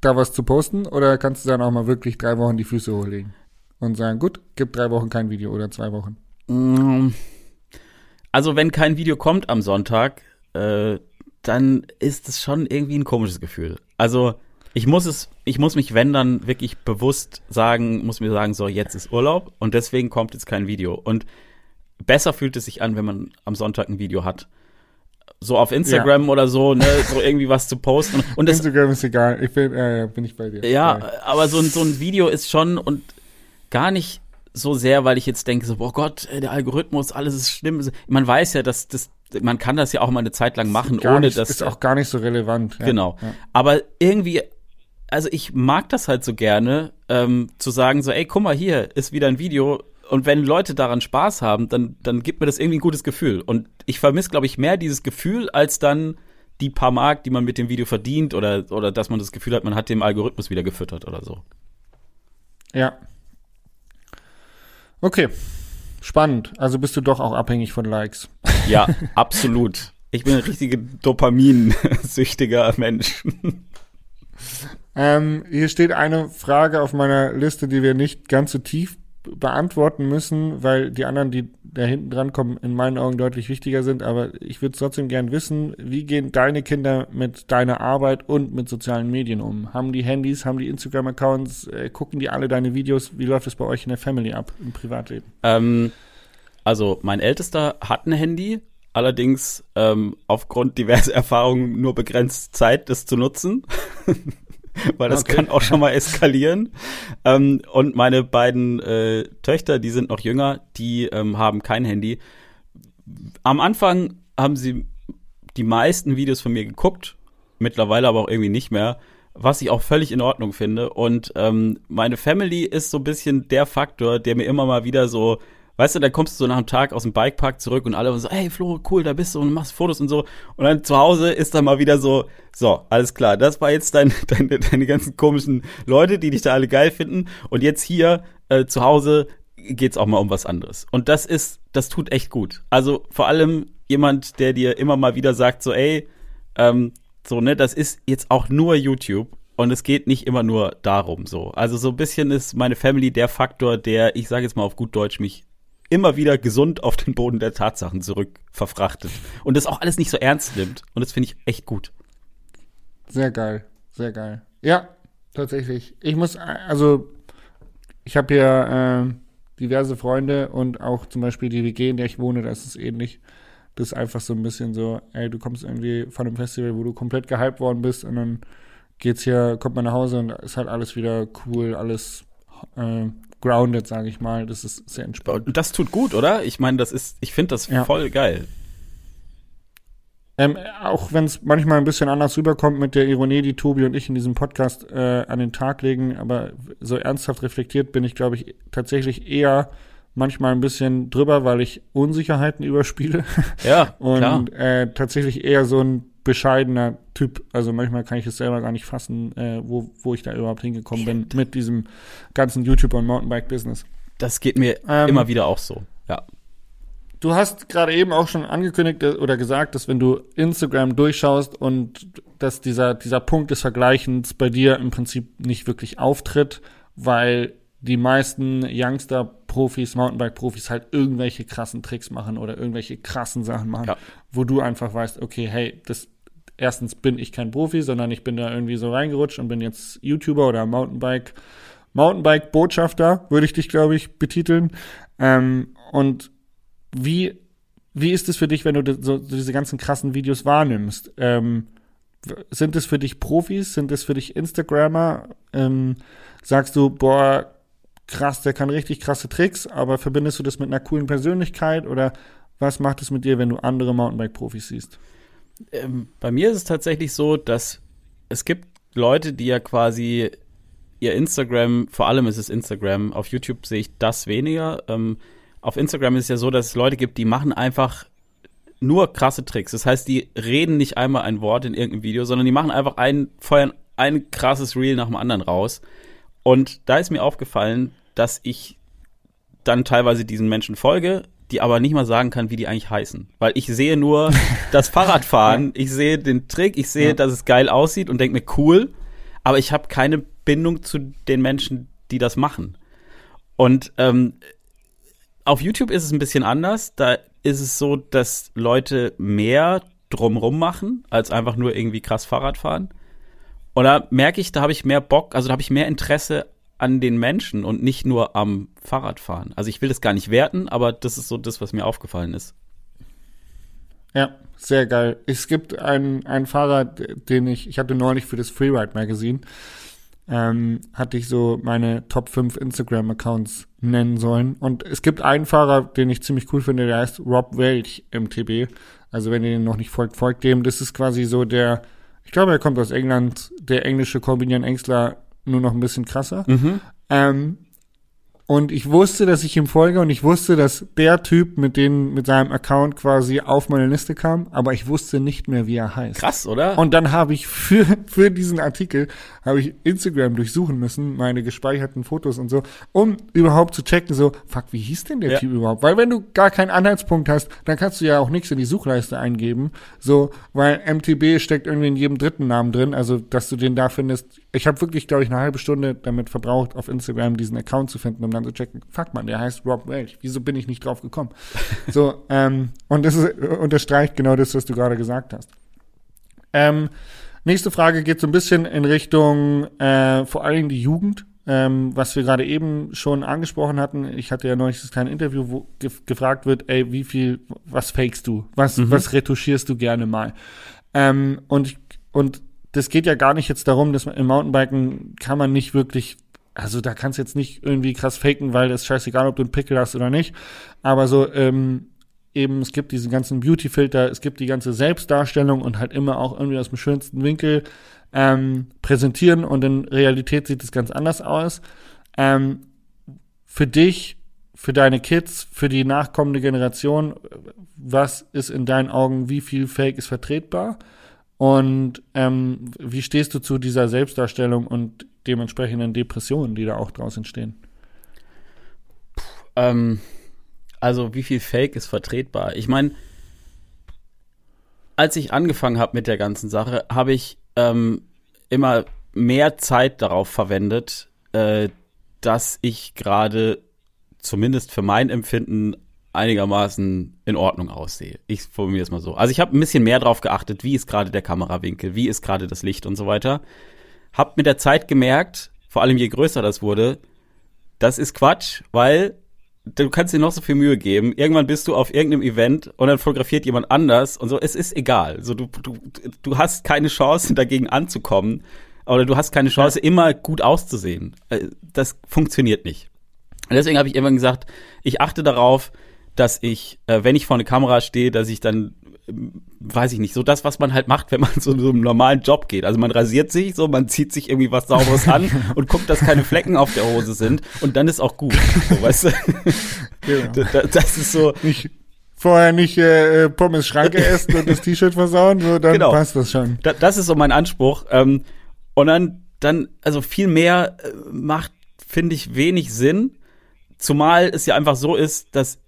da was zu posten oder kannst du dann auch mal wirklich drei Wochen die Füße hochlegen und sagen, gut, gibt drei Wochen kein Video oder zwei Wochen? Mm. Also wenn kein Video kommt am Sonntag, äh, dann ist es schon irgendwie ein komisches Gefühl. Also ich muss es, ich muss mich, wenn dann wirklich bewusst sagen, muss mir sagen, so jetzt ist Urlaub und deswegen kommt jetzt kein Video. Und besser fühlt es sich an, wenn man am Sonntag ein Video hat. So auf Instagram ja. oder so, ne, so irgendwie was zu posten. Und das, Instagram ist egal, ich bin, äh, bin ich bei dir. Ja, ja, aber so, so ein Video ist schon und gar nicht so sehr, weil ich jetzt denke, so, oh Gott, der Algorithmus, alles ist schlimm. Man weiß ja, dass das, man kann das ja auch mal eine Zeit lang machen, ohne nicht, dass. Ist auch gar nicht so relevant. Ja. Genau. Aber irgendwie also ich mag das halt so gerne, ähm, zu sagen so, ey, guck mal hier, ist wieder ein Video und wenn Leute daran Spaß haben, dann, dann gibt mir das irgendwie ein gutes Gefühl. Und ich vermisse, glaube ich, mehr dieses Gefühl, als dann die paar Mark, die man mit dem Video verdient oder, oder dass man das Gefühl hat, man hat dem Algorithmus wieder gefüttert oder so. Ja. Okay. Spannend. Also bist du doch auch abhängig von Likes. Ja, absolut. Ich bin ein richtiger Dopaminsüchtiger Mensch. Ähm, hier steht eine Frage auf meiner Liste, die wir nicht ganz so tief beantworten müssen, weil die anderen, die da hinten dran kommen, in meinen Augen deutlich wichtiger sind. Aber ich würde trotzdem gern wissen, wie gehen deine Kinder mit deiner Arbeit und mit sozialen Medien um? Haben die Handys, haben die Instagram-Accounts, äh, gucken die alle deine Videos? Wie läuft es bei euch in der Family ab, im Privatleben? Ähm, also mein Ältester hat ein Handy, allerdings ähm, aufgrund diverser Erfahrungen nur begrenzt Zeit, das zu nutzen. weil das okay. kann auch schon mal eskalieren. ähm, und meine beiden äh, Töchter, die sind noch jünger, die ähm, haben kein Handy. Am Anfang haben sie die meisten Videos von mir geguckt, mittlerweile aber auch irgendwie nicht mehr, was ich auch völlig in Ordnung finde. Und ähm, meine Family ist so ein bisschen der Faktor, der mir immer mal wieder so Weißt du, da kommst du so nach einem Tag aus dem Bikepark zurück und alle so, hey Flo, cool, da bist du und machst Fotos und so. Und dann zu Hause ist dann mal wieder so, so, alles klar, das war jetzt dein, deine, deine ganzen komischen Leute, die dich da alle geil finden. Und jetzt hier äh, zu Hause geht's auch mal um was anderes. Und das ist, das tut echt gut. Also vor allem jemand, der dir immer mal wieder sagt, so, ey, ähm, so, ne, das ist jetzt auch nur YouTube und es geht nicht immer nur darum, so. Also so ein bisschen ist meine Family der Faktor, der, ich sage jetzt mal auf gut Deutsch, mich immer wieder gesund auf den Boden der Tatsachen zurück verfrachtet. Und das auch alles nicht so ernst nimmt. Und das finde ich echt gut. Sehr geil, sehr geil. Ja, tatsächlich. Ich muss, also, ich habe hier äh, diverse Freunde und auch zum Beispiel die WG, in der ich wohne, da ist ähnlich. Das ist einfach so ein bisschen so, ey, du kommst irgendwie von einem Festival, wo du komplett gehypt worden bist und dann geht's hier, kommt man nach Hause und ist halt alles wieder cool, alles äh, grounded, sage ich mal. Das ist sehr entspannt. Und das tut gut, oder? Ich meine, das ist, ich finde das ja. voll geil. Ähm, auch wenn es manchmal ein bisschen anders rüberkommt mit der Ironie, die Tobi und ich in diesem Podcast äh, an den Tag legen, aber so ernsthaft reflektiert bin ich, glaube ich, tatsächlich eher manchmal ein bisschen drüber, weil ich Unsicherheiten überspiele. Ja, und äh, tatsächlich eher so ein bescheidener Typ. Also manchmal kann ich es selber gar nicht fassen, äh, wo, wo ich da überhaupt hingekommen bin mit diesem ganzen YouTube- und Mountainbike-Business. Das geht mir ähm, immer wieder auch so, ja. Du hast gerade eben auch schon angekündigt äh, oder gesagt, dass wenn du Instagram durchschaust und dass dieser, dieser Punkt des Vergleichens bei dir im Prinzip nicht wirklich auftritt, weil die meisten Youngster-Profis, Mountainbike-Profis halt irgendwelche krassen Tricks machen oder irgendwelche krassen Sachen machen, ja. wo du einfach weißt, okay, hey, das erstens bin ich kein Profi, sondern ich bin da irgendwie so reingerutscht und bin jetzt YouTuber oder Mountainbike, Mountainbike-Botschafter, würde ich dich, glaube ich, betiteln. Ähm, und wie, wie ist es für dich, wenn du so, diese ganzen krassen Videos wahrnimmst? Ähm, sind es für dich Profis? Sind es für dich Instagrammer? Ähm, sagst du, boah, krass, der kann richtig krasse Tricks, aber verbindest du das mit einer coolen Persönlichkeit oder was macht es mit dir, wenn du andere Mountainbike-Profis siehst? Ähm, bei mir ist es tatsächlich so, dass es gibt Leute, die ja quasi ihr Instagram, vor allem ist es Instagram, auf YouTube sehe ich das weniger. Ähm, auf Instagram ist es ja so, dass es Leute gibt, die machen einfach nur krasse Tricks. Das heißt, die reden nicht einmal ein Wort in irgendeinem Video, sondern die machen einfach ein, feuern ein krasses Reel nach dem anderen raus. Und da ist mir aufgefallen, dass ich dann teilweise diesen Menschen folge, die aber nicht mal sagen kann, wie die eigentlich heißen. Weil ich sehe nur das Fahrradfahren, ich sehe den Trick, ich sehe, ja. dass es geil aussieht und denke mir, cool, aber ich habe keine Bindung zu den Menschen, die das machen. Und ähm, auf YouTube ist es ein bisschen anders. Da ist es so, dass Leute mehr drumrum machen, als einfach nur irgendwie krass Fahrrad fahren. Und da merke ich, da habe ich mehr Bock, also da habe ich mehr Interesse an den Menschen und nicht nur am Fahrradfahren. Also ich will das gar nicht werten, aber das ist so das, was mir aufgefallen ist. Ja, sehr geil. Es gibt einen, Fahrer, den ich, ich hatte neulich für das Freeride Magazine, ähm, hatte ich so meine Top 5 Instagram-Accounts nennen sollen. Und es gibt einen Fahrer, den ich ziemlich cool finde, der heißt Rob Welch MTB. Also wenn ihr den noch nicht folgt, folgt dem. Das ist quasi so der, ich glaube, er kommt aus England, der englische Corbinian Engstler nur noch ein bisschen krasser. Mhm. Ähm, Und ich wusste, dass ich ihm folge und ich wusste, dass der Typ mit den, mit seinem Account quasi auf meine Liste kam, aber ich wusste nicht mehr, wie er heißt. Krass, oder? Und dann habe ich für, für diesen Artikel, habe ich Instagram durchsuchen müssen, meine gespeicherten Fotos und so, um überhaupt zu checken, so, fuck, wie hieß denn der Ja. Typ überhaupt? Weil wenn du gar keinen Anhaltspunkt hast, dann kannst du ja auch nichts in die Suchleiste eingeben, so, weil MTB steckt irgendwie in jedem dritten Namen drin, also, dass du den da findest. Ich habe wirklich, glaube ich, eine halbe Stunde damit verbraucht, auf Instagram diesen Account zu finden, um dann zu checken, fuck man, der heißt Rob Welch, wieso bin ich nicht drauf gekommen? so, ähm, und das ist, unterstreicht genau das, was du gerade gesagt hast. Ähm, nächste Frage geht so ein bisschen in Richtung äh, vor allem die Jugend, ähm, was wir gerade eben schon angesprochen hatten. Ich hatte ja neulich das kleine Interview, wo gef gefragt wird, ey, wie viel, was fakest du? Was, was retuschierst du gerne mal? Ähm, und, ich- und das geht ja gar nicht jetzt darum, dass man im Mountainbiken kann man nicht wirklich, also da kannst du jetzt nicht irgendwie krass faken, weil das scheißegal, ob du einen Pickel hast oder nicht. Aber so, ähm, eben, es gibt diesen ganzen Beauty-Filter, es gibt die ganze Selbstdarstellung und halt immer auch irgendwie aus dem schönsten Winkel ähm, präsentieren und in Realität sieht es ganz anders aus. Ähm, für dich, für deine Kids, für die nachkommende Generation, was ist in deinen Augen, wie viel Fake ist vertretbar? Und ähm, wie stehst du zu dieser Selbstdarstellung und dementsprechenden Depressionen, die da auch draus entstehen? Ähm, also wie viel Fake ist vertretbar? Ich meine, als ich angefangen habe mit der ganzen Sache, habe ich ähm, immer mehr Zeit darauf verwendet, äh, dass ich gerade zumindest für mein Empfinden einigermaßen in Ordnung aussehe. Ich formuliere es mal so. Also ich habe ein bisschen mehr drauf geachtet, wie ist gerade der Kamerawinkel, wie ist gerade das Licht und so weiter. Hab mit der Zeit gemerkt, vor allem je größer das wurde, das ist Quatsch, weil du kannst dir noch so viel Mühe geben. Irgendwann bist du auf irgendeinem Event und dann fotografiert jemand anders und so. Es ist egal. So, du, du, du hast keine Chance, dagegen anzukommen. Oder du hast keine Chance, immer gut auszusehen. Äh, Das funktioniert nicht. Und deswegen habe ich irgendwann gesagt, ich achte darauf, dass ich, äh, wenn ich vor eine Kamera stehe, dass ich dann, ähm, weiß ich nicht, so das, was man halt macht, wenn man so, so einen normalen Job geht. Also man rasiert sich so, man zieht sich irgendwie was Sauberes an und guckt, dass keine Flecken auf der Hose sind und dann ist auch gut. So, weißt du? Genau. Da- Das ist so, Nicht, vorher nicht äh, äh, Pommes Schranke essen und das T-Shirt versauen, so dann Genau. passt das schon. da, das ist so mein Anspruch. Ähm, und dann, dann, also viel mehr äh, macht, finde ich, wenig Sinn. Zumal es ja einfach so ist, dass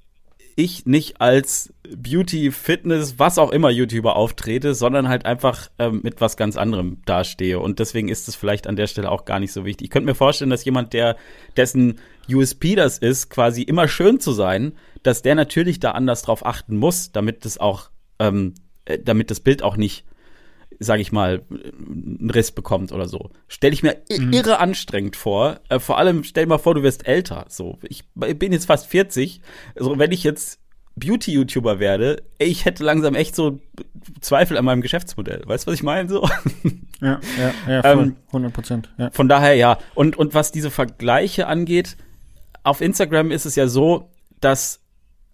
ich nicht als Beauty, Fitness, was auch immer YouTuber auftrete, sondern halt einfach ähm, mit was ganz anderem dastehe. Und deswegen ist es vielleicht an der Stelle auch gar nicht so wichtig. Ich könnte mir vorstellen, dass jemand, der dessen USP das ist, quasi immer schön zu sein, dass der natürlich da anders drauf achten muss, damit das auch, ähm, äh, damit das Bild auch nicht sage ich mal, einen Riss bekommt oder so. Stell ich mir i- irre anstrengend vor. Äh, vor allem stell dir mal vor, du wirst älter. So, ich bin jetzt fast 40. Also wenn ich jetzt Beauty-YouTuber werde, ich hätte langsam echt so Zweifel an meinem Geschäftsmodell. Weißt du, was ich meine? So. Ja, ja, ja, voll. Ähm, 100 Prozent. Ja. Von daher ja. Und, und was diese Vergleiche angeht, auf Instagram ist es ja so, dass,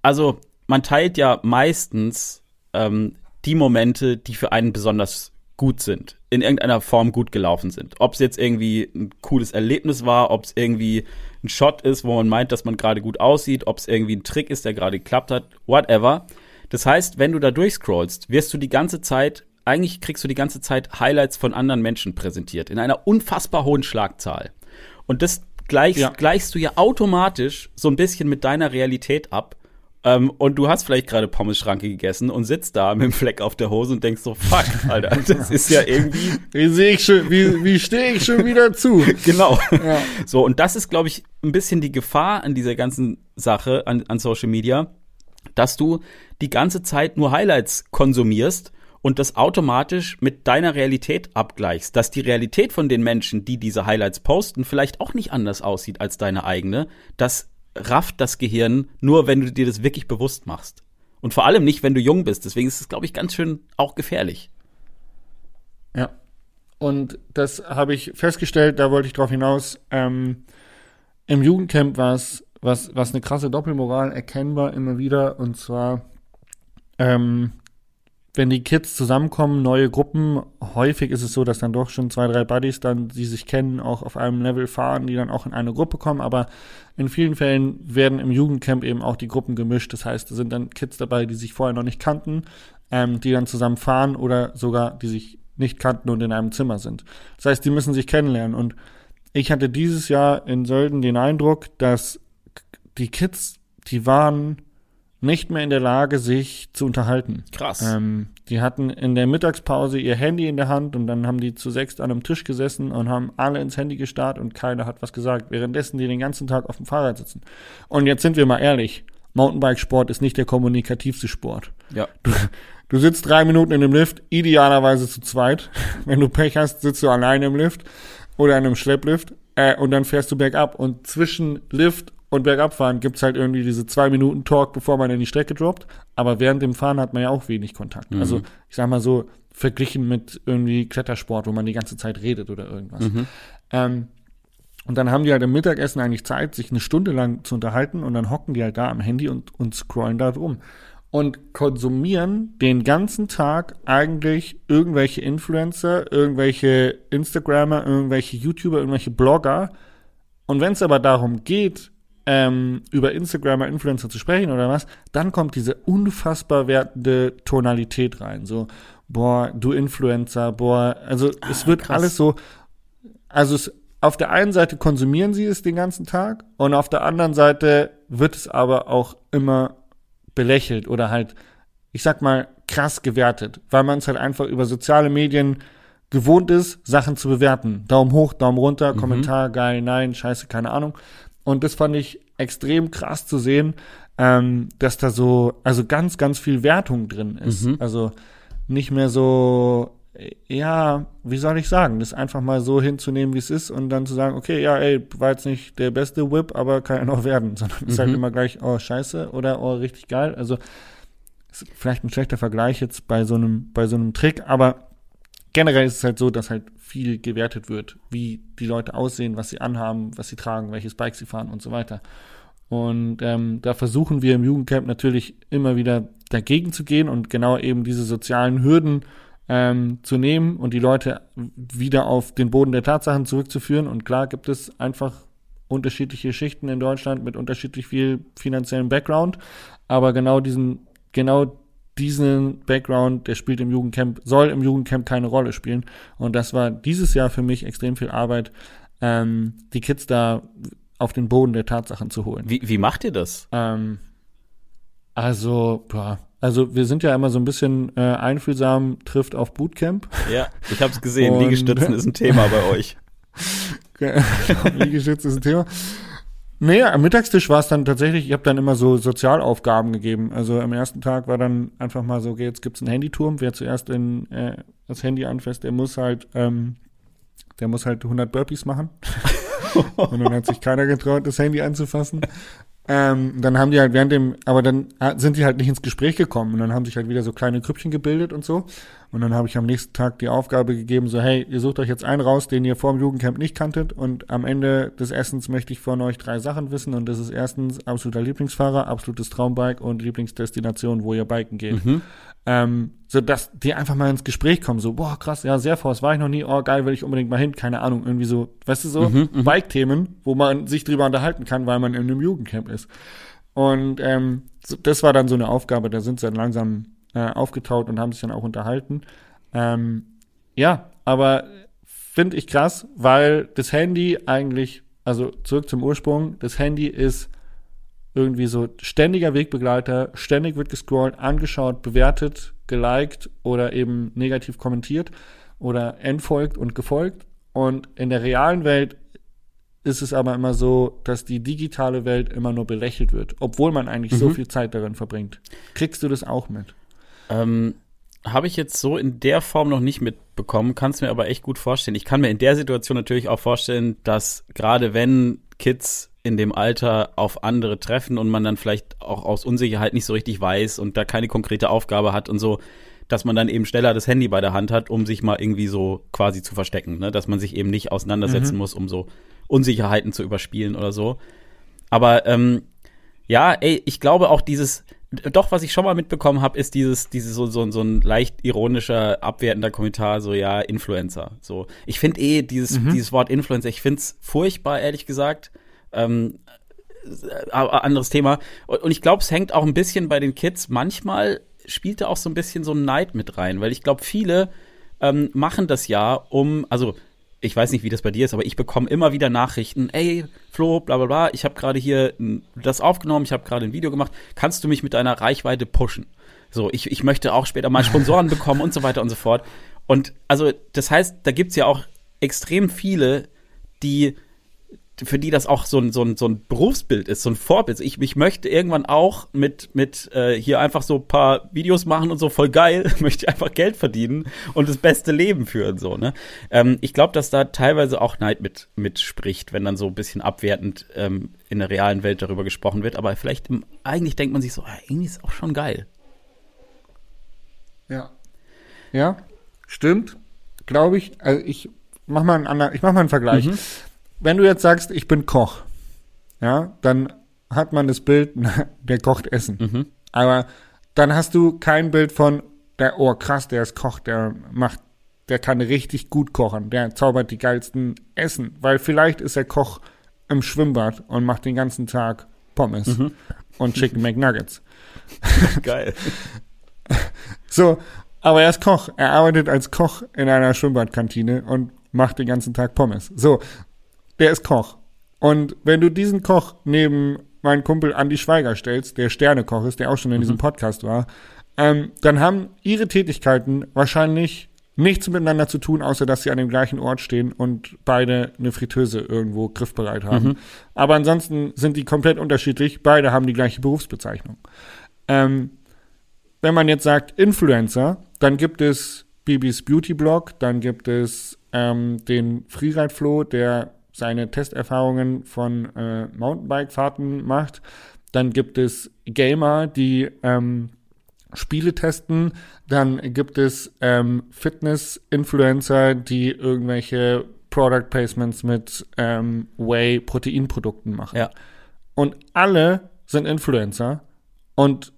also man teilt ja meistens ähm, die Momente, die für einen besonders gut sind, in irgendeiner Form gut gelaufen sind. Ob es jetzt irgendwie ein cooles Erlebnis war, ob es irgendwie ein Shot ist, wo man meint, dass man gerade gut aussieht, ob es irgendwie ein Trick ist, der gerade geklappt hat, whatever. Das heißt, wenn du da durchscrollst, wirst du die ganze Zeit, eigentlich kriegst du die ganze Zeit Highlights von anderen Menschen präsentiert, in einer unfassbar hohen Schlagzahl. Und das gleichst, Ja. gleichst du ja automatisch so ein bisschen mit deiner Realität ab. Ähm, und du hast vielleicht gerade Pommes-Schranke gegessen und sitzt da mit dem Fleck auf der Hose und denkst so, fuck, Alter, das ist ja irgendwie Wie sehe ich schon, wie, wie stehe ich schon wieder zu? Genau. Ja. So, und das ist, glaube ich, ein bisschen die Gefahr an dieser ganzen Sache, an, an Social Media, dass du die ganze Zeit nur Highlights konsumierst und das automatisch mit deiner Realität abgleichst. Dass die Realität von den Menschen, die diese Highlights posten, vielleicht auch nicht anders aussieht als deine eigene. Das rafft das Gehirn nur, wenn du dir das wirklich bewusst machst. Und vor allem nicht, wenn du jung bist. Deswegen ist es, glaube ich, ganz schön auch gefährlich. Ja. Und das habe ich festgestellt, da wollte ich drauf hinaus. Ähm, Im Jugendcamp war es was, was eine krasse Doppelmoral erkennbar immer wieder. Und zwar, ähm, wenn die Kids zusammenkommen, neue Gruppen, häufig ist es so, dass dann doch schon zwei, drei Buddies dann, die sich kennen, auch auf einem Level fahren, die dann auch in eine Gruppe kommen. Aber in vielen Fällen werden im Jugendcamp eben auch die Gruppen gemischt. Das heißt, da sind dann Kids dabei, die sich vorher noch nicht kannten, ähm, die dann zusammen fahren oder sogar die sich nicht kannten und in einem Zimmer sind. Das heißt, die müssen sich kennenlernen. Und ich hatte dieses Jahr in Sölden den Eindruck, dass die Kids, die waren nicht mehr in der Lage, sich zu unterhalten. Krass. Ähm, die hatten in der Mittagspause ihr Handy in der Hand und dann haben die zu sechst an einem Tisch gesessen und haben alle ins Handy gestarrt und keiner hat was gesagt, währenddessen die den ganzen Tag auf dem Fahrrad sitzen. Und jetzt sind wir mal ehrlich, Mountainbike-Sport ist nicht der kommunikativste Sport. Ja. Du, du sitzt drei Minuten in dem Lift, idealerweise zu zweit. Wenn du Pech hast, sitzt du alleine im Lift oder in einem Schlepplift äh, und dann fährst du bergab und zwischen Lift und bergab fahren gibt's halt irgendwie diese zwei Minuten Talk, bevor man in die Strecke droppt. Aber während dem Fahren hat man ja auch wenig Kontakt. Mhm. Also ich sag mal so, verglichen mit irgendwie Klettersport, wo man die ganze Zeit redet oder irgendwas. Mhm. Ähm, und dann haben die halt im Mittagessen eigentlich Zeit, sich eine Stunde lang zu unterhalten und dann hocken die halt da am Handy und, und scrollen da rum. Und konsumieren den ganzen Tag eigentlich irgendwelche Influencer, irgendwelche Instagrammer, irgendwelche YouTuber, irgendwelche Blogger. Und wenn es aber darum geht, ähm, über Instagramer, Influencer zu sprechen oder was, dann kommt diese unfassbar wertende Tonalität rein. So, boah, du Influencer, boah, also es wird krass. alles so, also es, auf der einen Seite konsumieren sie es den ganzen Tag und auf der anderen Seite wird es aber auch immer belächelt oder halt, ich sag mal, krass gewertet, weil man es halt einfach über soziale Medien gewohnt ist, Sachen zu bewerten. Daumen hoch, Daumen runter, Mhm. Kommentar, geil, nein, scheiße, keine Ahnung. Und das fand ich extrem krass zu sehen, ähm, dass da so, also ganz, ganz viel Wertung drin ist. Mhm. Also nicht mehr so, ja, wie soll ich sagen, das einfach mal so hinzunehmen, wie es ist und dann zu sagen, okay, ja, ey, war jetzt nicht der beste Whip, aber kann ja noch werden, sondern es ist halt Mhm. immer gleich, oh, scheiße oder oh, richtig geil. Also ist vielleicht ein schlechter Vergleich jetzt bei so einem, bei so einem Trick, aber generell ist es halt so, dass halt viel gewertet wird, wie die Leute aussehen, was sie anhaben, was sie tragen, welches Bike sie fahren und so weiter. Und ähm, da versuchen wir im Jugendcamp natürlich immer wieder dagegen zu gehen und genau eben diese sozialen Hürden ähm, zu nehmen und die Leute wieder auf den Boden der Tatsachen zurückzuführen. Und klar gibt es einfach unterschiedliche Schichten in Deutschland mit unterschiedlich viel finanziellen Background, aber genau diesen, genau diesen Background, der spielt im Jugendcamp, soll im Jugendcamp keine Rolle spielen. Und das war dieses Jahr für mich extrem viel Arbeit, ähm, die Kids da auf den Boden der Tatsachen zu holen. Wie, wie macht ihr das? Ähm, also, boah, also wir sind ja immer so ein bisschen äh, einfühlsam, trifft auf Bootcamp. Ja, ich habe es gesehen. Liegestützen ist ein Thema bei euch. Liegestütz ist ein Thema. Nee, am Mittagstisch war es dann tatsächlich, ich habe dann immer so Sozialaufgaben gegeben. Also am ersten Tag war dann einfach mal so, okay, jetzt gibt's einen Handyturm. Wer zuerst in, äh, das Handy anfasst, der muss halt, ähm, der muss halt 100 Burpees machen. Und dann hat sich keiner getraut, das Handy anzufassen. Ähm, dann haben die halt während dem, aber dann äh, sind die halt nicht ins Gespräch gekommen und dann haben sich halt wieder so kleine Grüppchen gebildet und so. Und dann habe ich am nächsten Tag die Aufgabe gegeben, so, hey, ihr sucht euch jetzt einen raus, den ihr vor dem Jugendcamp nicht kanntet und am Ende des Essens möchte ich von euch drei Sachen wissen und das ist erstens absoluter Lieblingsfahrer, absolutes Traumbike und Lieblingsdestination, wo ihr biken geht. Mhm. Ähm, so dass die einfach mal ins Gespräch kommen, so, boah, krass, ja, sehr Force war ich noch nie, oh, geil, will ich unbedingt mal hin, keine Ahnung, irgendwie so, weißt du so, Mhm, mhm. Bike-Themen, wo man sich drüber unterhalten kann, weil man in einem Jugendcamp ist. Und ähm, so, das war dann so eine Aufgabe, da sind sie dann langsam äh, aufgetaut und haben sich dann auch unterhalten. Ähm, ja, aber finde ich krass, weil das Handy eigentlich, also zurück zum Ursprung, das Handy ist irgendwie so ständiger Wegbegleiter, ständig wird gescrollt, angeschaut, bewertet, geliked oder eben negativ kommentiert oder entfolgt und gefolgt. Und in der realen Welt ist es aber immer so, dass die digitale Welt immer nur belächelt wird, obwohl man eigentlich so Mhm. viel Zeit darin verbringt. Kriegst du das auch mit? Ähm, Habe ich jetzt so in der Form noch nicht mitbekommen, kann es mir aber echt gut vorstellen. Ich kann mir in der Situation natürlich auch vorstellen, dass gerade wenn Kids in dem Alter auf andere treffen und man dann vielleicht auch aus Unsicherheit nicht so richtig weiß und da keine konkrete Aufgabe hat und so, dass man dann eben schneller das Handy bei der Hand hat, um sich mal irgendwie so quasi zu verstecken, ne? dass man sich eben nicht auseinandersetzen Mhm. muss, um so Unsicherheiten zu überspielen oder so. Aber ähm, ja, ey, ich glaube auch dieses, Doch, was ich schon mal mitbekommen habe, ist dieses, dieses so, so, so ein leicht ironischer, abwertender Kommentar, so ja, Influencer. So, ich finde eh dieses, mhm. dieses Wort Influencer, ich find's furchtbar, ehrlich gesagt. Ähm, äh, anderes Thema. Und, und ich glaube, es hängt auch ein bisschen bei den Kids. Manchmal spielt da auch so ein bisschen so ein Neid mit rein, weil ich glaube, viele ähm, machen das ja, um, also ich weiß nicht, wie das bei dir ist, aber ich bekomme immer wieder Nachrichten, ey, Flo, bla bla bla, ich habe gerade hier das aufgenommen, ich habe gerade ein Video gemacht, kannst du mich mit deiner Reichweite pushen? So, ich, ich möchte auch später mal Sponsoren bekommen und so weiter und so fort. Und also, das heißt, da gibt's ja auch extrem viele, die für die das auch so ein, so ein, so ein Berufsbild ist, so ein Vorbild. Ich, ich möchte irgendwann auch mit, mit äh, hier einfach so ein paar Videos machen und so voll geil, möchte einfach Geld verdienen und das beste Leben führen. so ne? Ähm, ich glaube, dass da teilweise auch Neid mit mitspricht, wenn dann so ein bisschen abwertend ähm, in der realen Welt darüber gesprochen wird. Aber vielleicht im, eigentlich denkt man sich so, ah, irgendwie ist auch schon geil. Ja. Ja, stimmt. Glaube ich. Also ich mach mal einen anderen, ich mach mal einen Vergleich. Mhm wenn du jetzt sagst, ich bin Koch, ja, dann hat man das Bild, der kocht Essen. Mhm. Aber dann hast du kein Bild von, der, oh krass, der ist Koch, der macht, der kann richtig gut kochen, der zaubert die geilsten Essen, weil vielleicht ist er Koch im Schwimmbad und macht den ganzen Tag Pommes mhm. und Chicken McNuggets. Geil. So, aber er ist Koch. Er arbeitet als Koch in einer Schwimmbadkantine und macht den ganzen Tag Pommes. So, der ist Koch. Und wenn du diesen Koch neben meinen Kumpel Andy Schweiger stellst, der Sternekoch ist, der auch schon in mhm. diesem Podcast war, ähm, dann haben ihre Tätigkeiten wahrscheinlich nichts miteinander zu tun, außer dass sie an dem gleichen Ort stehen und beide eine Fritteuse irgendwo griffbereit haben. Mhm. Aber ansonsten sind die komplett unterschiedlich. Beide haben die gleiche Berufsbezeichnung. Ähm, wenn man jetzt sagt Influencer, dann gibt es Bibis Beauty Blog, dann gibt es ähm, den Freeride Flo, der seine Testerfahrungen von äh, Mountainbike-Fahrten macht. Dann gibt es Gamer, die ähm, Spiele testen. Dann gibt es ähm, Fitness-Influencer, die irgendwelche Product Placements mit ähm, Whey-Proteinprodukten machen. Ja. Und alle sind Influencer. Und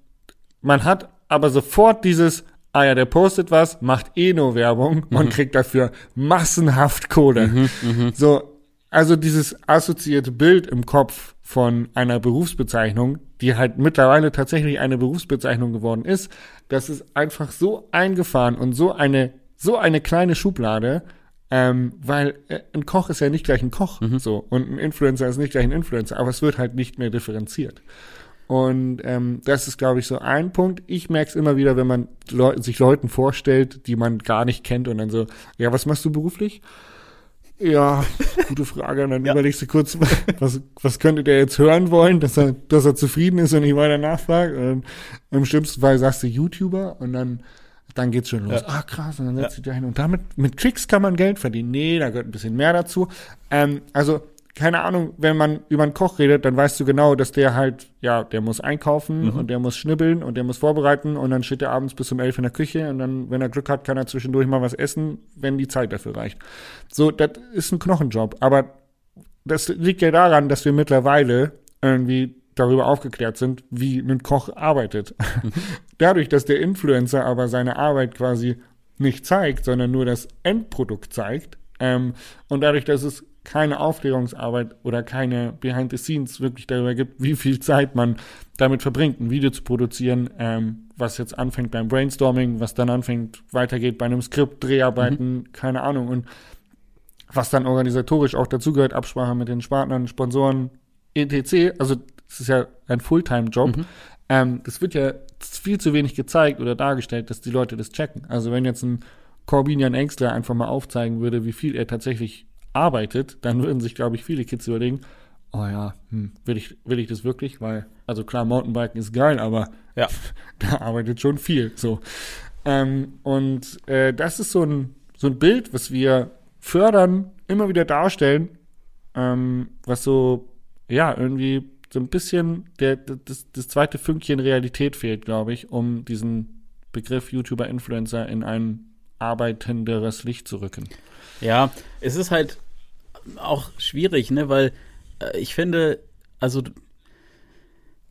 man hat aber sofort dieses, ah ja, der postet was, macht eh nur Werbung mhm. und kriegt dafür massenhaft Kohle. Mhm, mh. So, also dieses assoziierte Bild im Kopf von einer Berufsbezeichnung, die halt mittlerweile tatsächlich eine Berufsbezeichnung geworden ist, das ist einfach so eingefahren und so eine so eine kleine Schublade, ähm, weil äh, ein Koch ist ja nicht gleich ein Koch, mhm. so und ein Influencer ist nicht gleich ein Influencer, aber es wird halt nicht mehr differenziert. Und ähm, das ist, glaube ich, so ein Punkt. Ich merke es immer wieder, wenn man Leu sich Leuten vorstellt, die man gar nicht kennt und dann so, ja, was machst du beruflich? Ja, gute Frage. Und dann ja. überlegst du kurz, was, was könnte der jetzt hören wollen, dass er, dass er zufrieden ist und nicht weiter nachfragt. Und im schlimmsten Fall sagst du YouTuber und dann, dann geht's schon los. Ja. Ah, krass. Und dann setzt ja. du dich hin. Und damit, mit Tricks kann man Geld verdienen. Nee, da gehört ein bisschen mehr dazu. Ähm, also, keine Ahnung, wenn man über einen Koch redet, dann weißt du genau, dass der halt, ja, der muss einkaufen mhm. und der muss schnibbeln und der muss vorbereiten und dann steht er abends bis um elf in der Küche und dann, wenn er Glück hat, kann er zwischendurch mal was essen, wenn die Zeit dafür reicht. So, das ist ein Knochenjob, aber das liegt ja daran, dass wir mittlerweile irgendwie darüber aufgeklärt sind, wie ein Koch arbeitet. Mhm. Dadurch, dass der Influencer aber seine Arbeit quasi nicht zeigt, sondern nur das Endprodukt zeigt, ähm, und dadurch, dass es keine Aufklärungsarbeit oder keine Behind the Scenes wirklich darüber gibt, wie viel Zeit man damit verbringt, ein Video zu produzieren, ähm, was jetzt anfängt beim Brainstorming, was dann anfängt, weitergeht bei einem Skript, Dreharbeiten, mhm. keine Ahnung, und was dann organisatorisch auch dazugehört, Absprache mit den Partnern, Sponsoren, etc. Also es ist ja ein Fulltime-Job. Mhm. Ähm, das wird ja viel zu wenig gezeigt oder dargestellt, dass die Leute das checken. Also wenn jetzt ein Corbinian Engstler einfach mal aufzeigen würde, wie viel er tatsächlich arbeitet, dann würden sich, glaube ich, viele Kids überlegen, oh ja, hm, will ich, will ich das wirklich? Weil, also klar, Mountainbiken ist geil, aber ja, da arbeitet schon viel. So. Ähm, und äh, das ist so ein, so ein Bild, was wir fördern, immer wieder darstellen, ähm, was so, ja, irgendwie so ein bisschen der, das, das zweite Fünkchen Realität fehlt, glaube ich, um diesen Begriff YouTuber-Influencer in ein arbeitenderes Licht zu rücken. Ja, es ist halt auch schwierig, ne, weil äh, ich finde, also,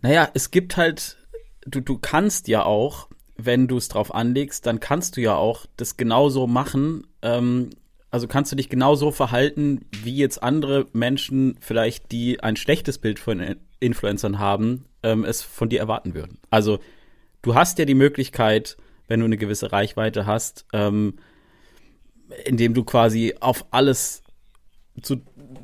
naja, es gibt halt du, du kannst ja auch, wenn du es drauf anlegst, dann kannst du ja auch das genauso machen. Ähm, also kannst du dich genauso verhalten, wie jetzt andere Menschen vielleicht, die ein schlechtes Bild von Influencern haben, ähm, es von dir erwarten würden. Also du hast ja die Möglichkeit, wenn du eine gewisse Reichweite hast, ähm, indem du quasi auf alles zu,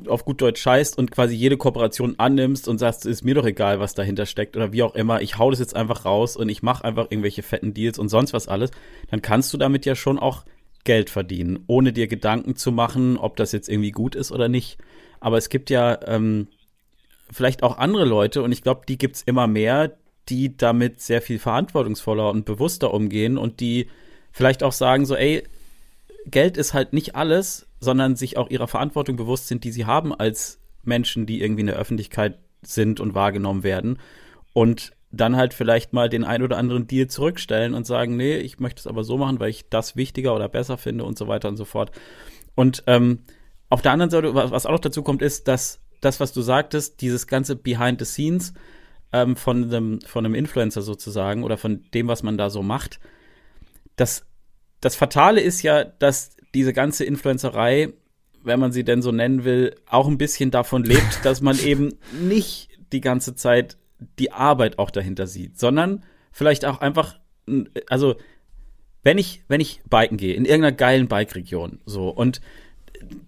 auf gut Deutsch scheißt und quasi jede Kooperation annimmst und sagst, ist mir doch egal, was dahinter steckt oder wie auch immer, ich hau das jetzt einfach raus und ich mache einfach irgendwelche fetten Deals und sonst was alles, dann kannst du damit ja schon auch Geld verdienen, ohne dir Gedanken zu machen, ob das jetzt irgendwie gut ist oder nicht. Aber es gibt ja ähm, vielleicht auch andere Leute, und ich glaube, die gibt's immer mehr, die damit sehr viel verantwortungsvoller und bewusster umgehen und die vielleicht auch sagen so, ey, Geld ist halt nicht alles, sondern sich auch ihrer Verantwortung bewusst sind, die sie haben als Menschen, die irgendwie in der Öffentlichkeit sind und wahrgenommen werden. Und dann halt vielleicht mal den ein oder anderen Deal zurückstellen und sagen, nee, ich möchte es aber so machen, weil ich das wichtiger oder besser finde und so weiter und so fort. Und ähm, auf der anderen Seite, was auch noch dazu kommt, ist, dass das, was du sagtest, dieses ganze Behind the Scenes ähm, von, einem, von einem Influencer sozusagen oder von dem, was man da so macht, das, das Fatale ist ja, dass diese ganze Influencerei, wenn man sie denn so nennen will, auch ein bisschen davon lebt, dass man eben nicht die ganze Zeit die Arbeit auch dahinter sieht, sondern vielleicht auch einfach, also wenn ich, wenn ich biken gehe, in irgendeiner geilen Bike-Region, so, und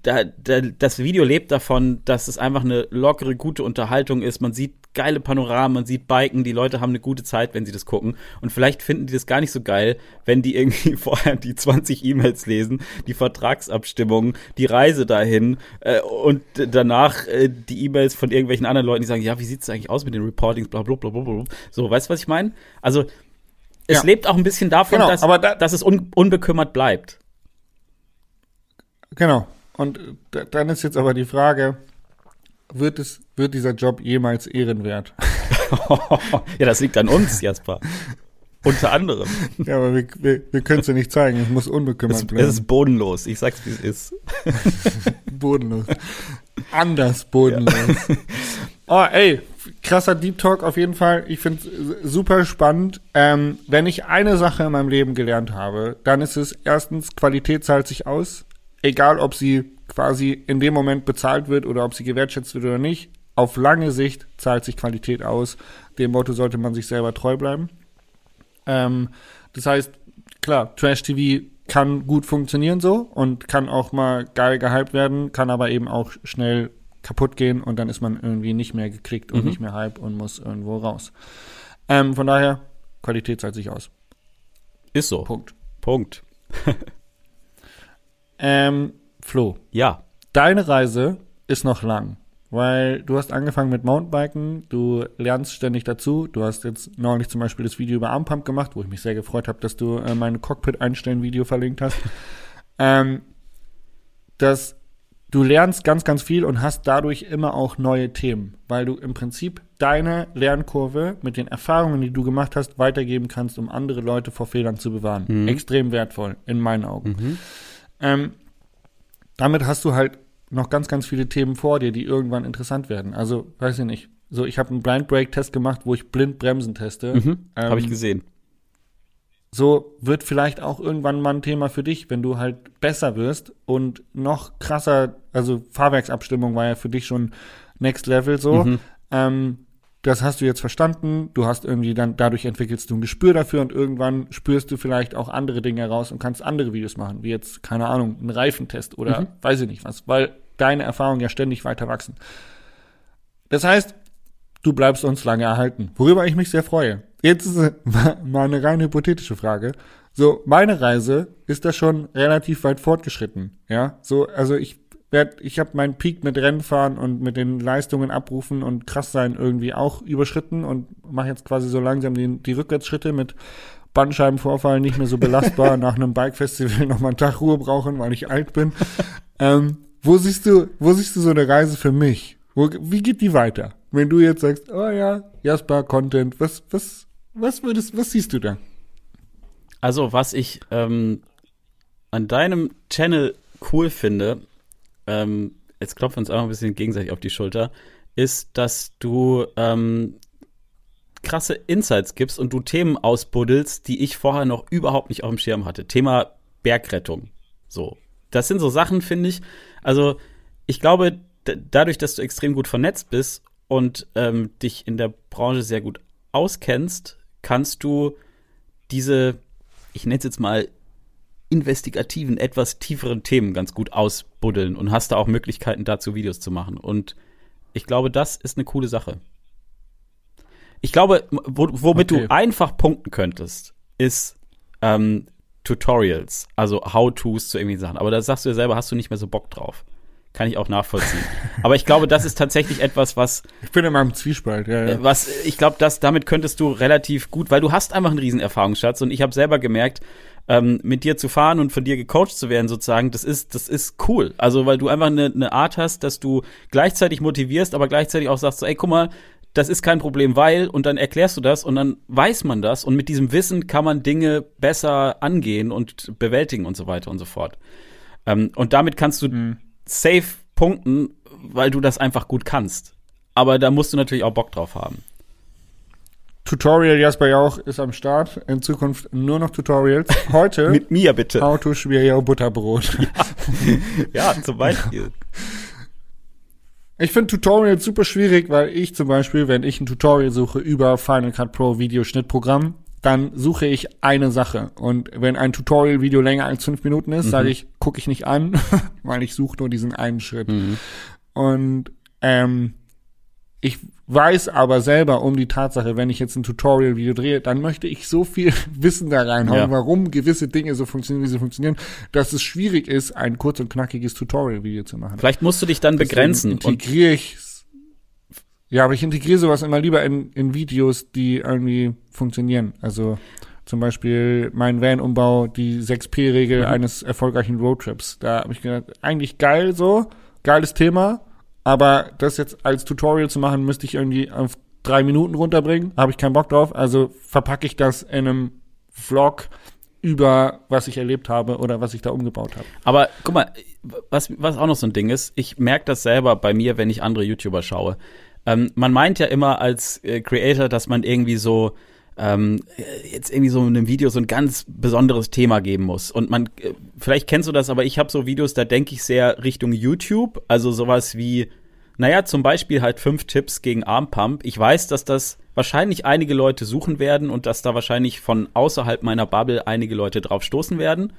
da, da, das Video lebt davon, dass es einfach eine lockere, gute Unterhaltung ist. Man sieht geile Panoramen, man sieht Biken, die Leute haben eine gute Zeit, wenn sie das gucken. Und vielleicht finden die das gar nicht so geil, wenn die irgendwie vorher die 20 E-Mails lesen, die Vertragsabstimmungen, die Reise dahin äh, und danach äh, die E-Mails von irgendwelchen anderen Leuten, die sagen, ja, wie sieht's eigentlich aus mit den Reportings, bla bla bla bla bla. So, weißt du, was ich meine? Also es ja. lebt auch ein bisschen davon, genau, dass, da, dass es un unbekümmert bleibt. Genau. Und dann ist jetzt aber die Frage, wird es, wird dieser Job jemals ehrenwert? ja, das liegt an uns, Jasper. Unter anderem. Ja, aber wir, wir, wir können es ja nicht zeigen. Es muss unbekümmert es, bleiben. Es ist bodenlos. Ich sag's, wie es ist. bodenlos. Anders bodenlos. Ja. Oh, ey, krasser Deep Talk auf jeden Fall. Ich finde es super spannend. Ähm, wenn ich eine Sache in meinem Leben gelernt habe, dann ist es erstens, Qualität zahlt sich aus egal ob sie quasi in dem Moment bezahlt wird oder ob sie gewertschätzt wird oder nicht, auf lange Sicht zahlt sich Qualität aus. Dem Motto sollte man sich selber treu bleiben. Ähm, das heißt, klar, Trash TV kann gut funktionieren so und kann auch mal geil gehypt werden, kann aber eben auch schnell kaputt gehen und dann ist man irgendwie nicht mehr gekriegt und mhm. nicht mehr hype und muss irgendwo raus. Ähm, von daher, Qualität zahlt sich aus. Ist so. Punkt. Punkt. Ähm, Flo. Ja. Deine Reise ist noch lang, weil du hast angefangen mit Mountainbiken, du lernst ständig dazu. Du hast jetzt neulich zum Beispiel das Video über Armpump gemacht, wo ich mich sehr gefreut habe, dass du äh, meine Cockpit-Einstellen-Video verlinkt hast. ähm, das, du lernst ganz, ganz viel und hast dadurch immer auch neue Themen, weil du im Prinzip deine Lernkurve mit den Erfahrungen, die du gemacht hast, weitergeben kannst, um andere Leute vor Fehlern zu bewahren. Mhm. Extrem wertvoll, in meinen Augen. Mhm. Ähm, damit hast du halt noch ganz, ganz viele Themen vor dir, die irgendwann interessant werden. Also, weiß ich nicht. So, ich habe einen Blind Brake Test gemacht, wo ich blind Bremsen teste. Mhm, ähm, habe ich gesehen. So wird vielleicht auch irgendwann mal ein Thema für dich, wenn du halt besser wirst und noch krasser, also Fahrwerksabstimmung war ja für dich schon Next Level so. Mhm. Ähm, das hast du jetzt verstanden, du hast irgendwie dann, dadurch entwickelst du ein Gespür dafür und irgendwann spürst du vielleicht auch andere Dinge heraus und kannst andere Videos machen, wie jetzt, keine Ahnung, ein Reifentest oder mhm. weiß ich nicht was, weil deine Erfahrungen ja ständig weiter wachsen. Das heißt, du bleibst uns lange erhalten, worüber ich mich sehr freue. Jetzt ist mal eine rein hypothetische Frage. So, meine Reise ist da schon relativ weit fortgeschritten, ja. So, also ich werd, ich habe meinen Peak mit Rennfahren und mit den Leistungen abrufen und krass sein irgendwie auch überschritten und mache jetzt quasi so langsam die, die Rückwärtsschritte mit Bandscheibenvorfall nicht mehr so belastbar, nach einem Bike-Festival nochmal einen Tag Ruhe brauchen, weil ich alt bin. Ähm, wo siehst du, wo siehst du so eine Reise für mich? Wo, wie geht die weiter? Wenn du jetzt sagst, oh ja, Jasper, Content, was, was, was würdest, was siehst du da? Also, was ich ähm, an deinem Channel cool finde, ähm, jetzt klopfen wir uns auch ein bisschen gegenseitig auf die Schulter, ist, dass du ähm, krasse Insights gibst und du Themen ausbuddelst, die ich vorher noch überhaupt nicht auf dem Schirm hatte. Thema Bergrettung. So. Das sind so Sachen, finde ich. Also, ich glaube, dadurch, dass du extrem gut vernetzt bist und ähm, dich in der Branche sehr gut auskennst, kannst du diese, ich nenne es jetzt mal, investigativen, etwas tieferen Themen ganz gut ausbuddeln und hast da auch Möglichkeiten dazu Videos zu machen. Und ich glaube, das ist eine coole Sache. Ich glaube, womit okay. du einfach punkten könntest, ist ähm, Tutorials, also How-Tos zu irgendwie Sachen. Aber da sagst du ja selber, hast du nicht mehr so Bock drauf. Kann ich auch nachvollziehen. Aber ich glaube, das ist tatsächlich etwas, was. Ich bin in meinem Zwiespalt, ja. ja. Äh, was, ich glaube, dass damit könntest du relativ gut, weil du hast einfach einen riesen Erfahrungsschatz und ich habe selber gemerkt, ähm, mit dir zu fahren und von dir gecoacht zu werden, sozusagen, das ist, das ist cool. Also, weil du einfach eine, eine Art hast, dass du gleichzeitig motivierst, aber gleichzeitig auch sagst, so, ey, guck mal, das ist kein Problem, weil, und dann erklärst du das und dann weiß man das und mit diesem Wissen kann man Dinge besser angehen und bewältigen und so weiter und so fort. Ähm, und damit kannst du mhm. safe punkten, weil du das einfach gut kannst. Aber da musst du natürlich auch Bock drauf haben. Tutorial Jasper Jauch ist am Start. In Zukunft nur noch Tutorials. Heute. Mit mir bitte. Auto schwer Butterbrot. Ja. ja, zum Beispiel. Ich finde Tutorials super schwierig, weil ich zum Beispiel, wenn ich ein Tutorial suche über Final Cut Pro Videoschnittprogramm, dann suche ich eine Sache. Und wenn ein Tutorial-Video länger als fünf Minuten ist, mhm. sage ich, gucke ich nicht an, weil ich suche nur diesen einen Schritt. Mhm. Und ähm, ich weiß aber selber um die Tatsache, wenn ich jetzt ein Tutorial-Video drehe, dann möchte ich so viel Wissen da reinhauen, ja. warum gewisse Dinge so funktionieren, wie sie funktionieren, dass es schwierig ist, ein kurz und knackiges Tutorial-Video zu machen. Vielleicht musst du dich dann Deswegen begrenzen. Integriere ich ja, aber ich integriere sowas immer lieber in, in Videos, die irgendwie funktionieren. Also zum Beispiel mein Van-Umbau, die 6P-Regel mhm. eines erfolgreichen Roadtrips. Da habe ich gedacht, eigentlich geil so, geiles Thema, aber das jetzt als Tutorial zu machen, müsste ich irgendwie auf drei Minuten runterbringen. Habe ich keinen Bock drauf. Also verpacke ich das in einem Vlog über was ich erlebt habe oder was ich da umgebaut habe. Aber guck mal, was, was auch noch so ein Ding ist, ich merke das selber bei mir, wenn ich andere YouTuber schaue. Ähm, man meint ja immer als äh, Creator, dass man irgendwie so ähm, jetzt irgendwie so in einem Video so ein ganz besonderes Thema geben muss. Und man, äh, vielleicht kennst du das, aber ich habe so Videos, da denke ich sehr Richtung YouTube, also sowas wie, naja, zum Beispiel halt fünf Tipps gegen Armpump. Ich weiß, dass das wahrscheinlich einige Leute suchen werden und dass da wahrscheinlich von außerhalb meiner Bubble einige Leute drauf stoßen werden.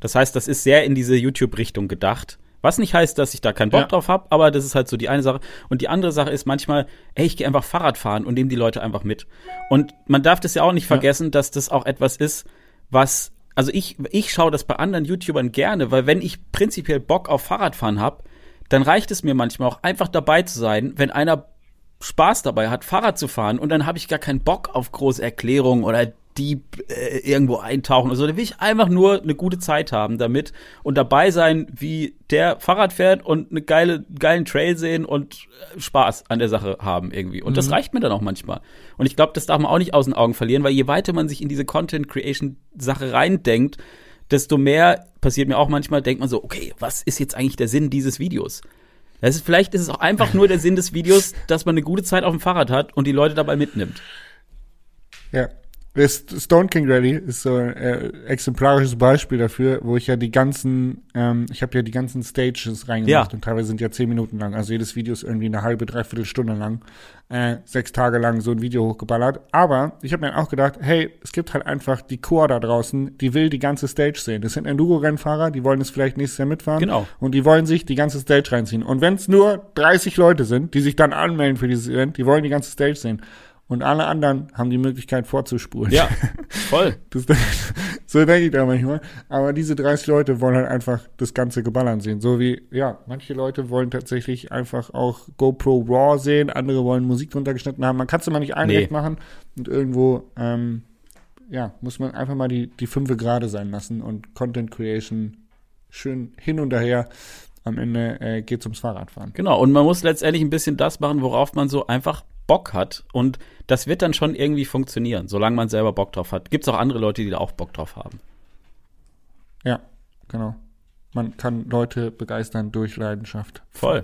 Das heißt, das ist sehr in diese YouTube-Richtung gedacht. Was nicht heißt, dass ich da keinen Bock ja. drauf habe, aber das ist halt so die eine Sache. Und die andere Sache ist manchmal, ey, ich gehe einfach Fahrrad fahren und nehme die Leute einfach mit. Und man darf das ja auch nicht vergessen, ja. dass das auch etwas ist, was, also ich, ich schaue das bei anderen YouTubern gerne, weil wenn ich prinzipiell Bock auf Fahrradfahren habe, dann reicht es mir manchmal auch einfach dabei zu sein, wenn einer Spaß dabei hat, Fahrrad zu fahren und dann habe ich gar keinen Bock auf große Erklärungen oder Dieb äh, irgendwo eintauchen oder so. Da will ich einfach nur eine gute Zeit haben damit und dabei sein, wie der Fahrrad fährt und eine geile, geilen Trail sehen und äh, Spaß an der Sache haben irgendwie. Und mhm. das reicht mir dann auch manchmal. Und ich glaube, das darf man auch nicht aus den Augen verlieren, weil je weiter man sich in diese Content Creation Sache reindenkt, desto mehr passiert mir auch manchmal, denkt man so, okay, was ist jetzt eigentlich der Sinn dieses Videos? Das ist, vielleicht ist es auch einfach nur der Sinn des Videos, dass man eine gute Zeit auf dem Fahrrad hat und die Leute dabei mitnimmt. Ja, das Stone King Rally ist so ein äh, exemplarisches Beispiel dafür, wo ich ja die ganzen, ähm, ich habe ja die ganzen Stages reingemacht ja. und teilweise sind ja zehn Minuten lang. Also jedes Video ist irgendwie eine halbe, dreiviertel Stunde lang, äh, sechs Tage lang so ein Video hochgeballert. Aber ich habe mir auch gedacht, hey, es gibt halt einfach die Core da draußen, die will die ganze Stage sehen. Das sind Enduro-Rennfahrer, die wollen es vielleicht nächstes Jahr mitfahren. Genau. Und die wollen sich die ganze Stage reinziehen. Und wenn es nur 30 Leute sind, die sich dann anmelden für dieses Event, die wollen die ganze Stage sehen und alle anderen haben die Möglichkeit vorzuspulen. Ja, voll. Das, so denke ich da manchmal. Aber diese 30 Leute wollen halt einfach das ganze Geballern sehen. So wie, ja, manche Leute wollen tatsächlich einfach auch GoPro Raw sehen, andere wollen Musik drunter geschnitten haben. Man kann es immer nicht einrecht nee. machen und irgendwo, ähm, ja, muss man einfach mal die, die Fünfe gerade sein lassen und Content Creation schön hin und her am Ende äh, geht ums Fahrradfahren. Genau, und man muss letztendlich ein bisschen das machen, worauf man so einfach Bock hat. Und das wird dann schon irgendwie funktionieren, solange man selber Bock drauf hat. Gibt es auch andere Leute, die da auch Bock drauf haben. Ja, genau. Man kann Leute begeistern durch Leidenschaft. Voll.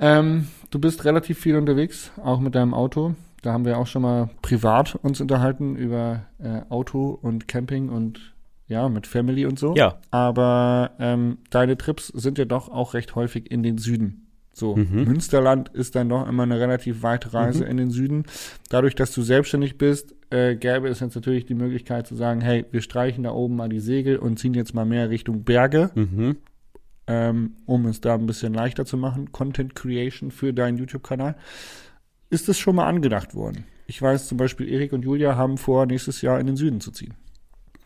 Ähm, du bist relativ viel unterwegs, auch mit deinem Auto. Da haben wir auch schon mal privat uns unterhalten über äh, Auto und Camping und ja, mit Family und so. Ja. Aber ähm, deine Trips sind ja doch auch recht häufig in den Süden. So, Mhm. Münsterland ist dann doch immer eine relativ weite Reise Mhm. in den Süden. Dadurch, dass du selbstständig bist, äh, gäbe es jetzt natürlich die Möglichkeit zu sagen, hey, wir streichen da oben mal die Segel und ziehen jetzt mal mehr Richtung Berge, Mhm. ähm, um es da ein bisschen leichter zu machen. Content Creation für deinen YouTube-Kanal. Ist das schon mal angedacht worden? Ich weiß zum Beispiel, Erik und Julia haben vor, nächstes Jahr in den Süden zu ziehen.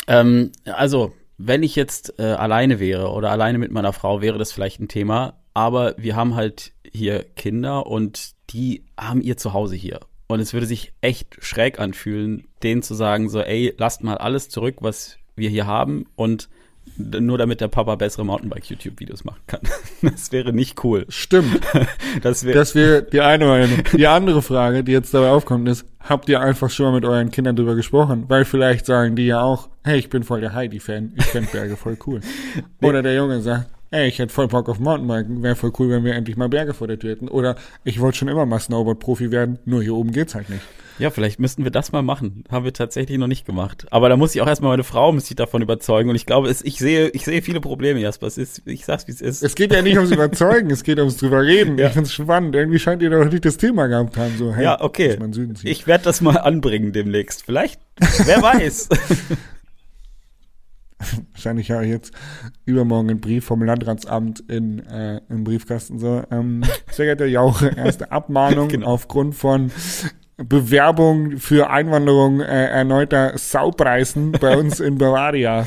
Ähm, also, wenn ich jetzt äh, alleine wäre oder alleine mit meiner Frau, wäre das vielleicht ein Thema. Aber wir haben halt hier Kinder und die haben ihr Zuhause hier. Und es würde sich echt schräg anfühlen, denen zu sagen, so, ey, lasst mal alles zurück, was wir hier haben und nur damit der Papa bessere Mountainbike-YouTube-Videos machen kann. Das wäre nicht cool. Stimmt. Das wäre Das wäre die eine Meinung. Die andere Frage, die jetzt dabei aufkommt, ist, habt ihr einfach schon mal mit euren Kindern drüber gesprochen? Weil vielleicht sagen die ja auch, hey, ich bin voll der Heidi-Fan, ich finde Berge voll cool. Oder der Junge sagt, ey, ich hätte voll Bock auf Mountainbiken, wäre voll cool, wenn wir endlich mal Berge vor der Tür hätten. Oder ich wollte schon immer mal Snowboard-Profi werden, nur hier oben geht's halt nicht. Ja, vielleicht müssten wir das mal machen. Haben wir tatsächlich noch nicht gemacht. Aber da muss ich auch erstmal meine Frau muss ich davon überzeugen. Und ich glaube, es, ich sehe, ich sehe viele Probleme, Jasper. Es ist, ich sag's, wie es ist. Es geht ja nicht ums Überzeugen, es geht ums drüber reden. Ja. Ich find's spannend. Irgendwie scheint ihr doch nicht das Thema gehabt haben. So, hey, ja, okay. Ich werde das mal anbringen demnächst. Vielleicht, wer weiß. wahrscheinlich ja jetzt übermorgen einen Brief vom Landratsamt in, äh, im Briefkasten so. Ähm, sehr geehrter Jauche, erste Abmahnung Genau. aufgrund von Bewerbung für Einwanderung äh, erneuter Saupreisen bei uns in Bavaria.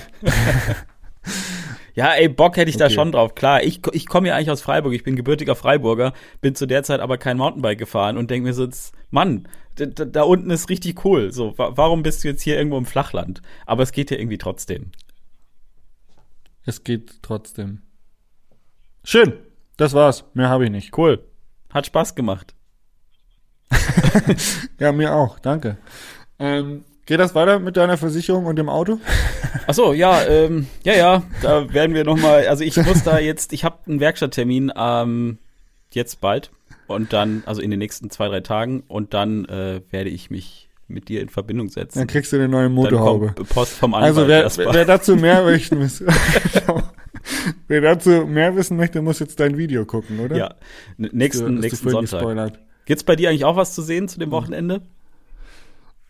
Ja, ey, Bock hätte ich da Okay. schon drauf. Klar, ich, ich komme ja eigentlich aus Freiburg. Ich bin gebürtiger Freiburger, bin zu der Zeit aber kein Mountainbike gefahren und denke mir so, jetzt, Mann, da, da da unten ist richtig cool. So, wa warum bist du jetzt hier irgendwo im Flachland? Aber es geht ja irgendwie trotzdem. Es geht trotzdem. Schön, das war's. Mehr habe ich nicht. Cool. Hat Spaß gemacht. Ja, mir auch. Danke. Ähm, geht das weiter mit deiner Versicherung und dem Auto? Ach so, ja, ähm, ja, ja, da werden wir noch mal, also ich muss da jetzt, ich habe einen Werkstatttermin ähm, jetzt bald und dann, also in den nächsten zwei, drei Tagen und dann äh, werde ich mich mit dir in Verbindung setzen. Dann kriegst du eine neue Motorhaube. Post vom Anwalt. Also wer, wer dazu mehr möchten muss, wer dazu mehr wissen möchte, muss jetzt dein Video gucken, oder? ja, nächsten, du nächsten Sonntag. gespoilert. Gibt's bei dir eigentlich auch was zu sehen zu dem Wochenende?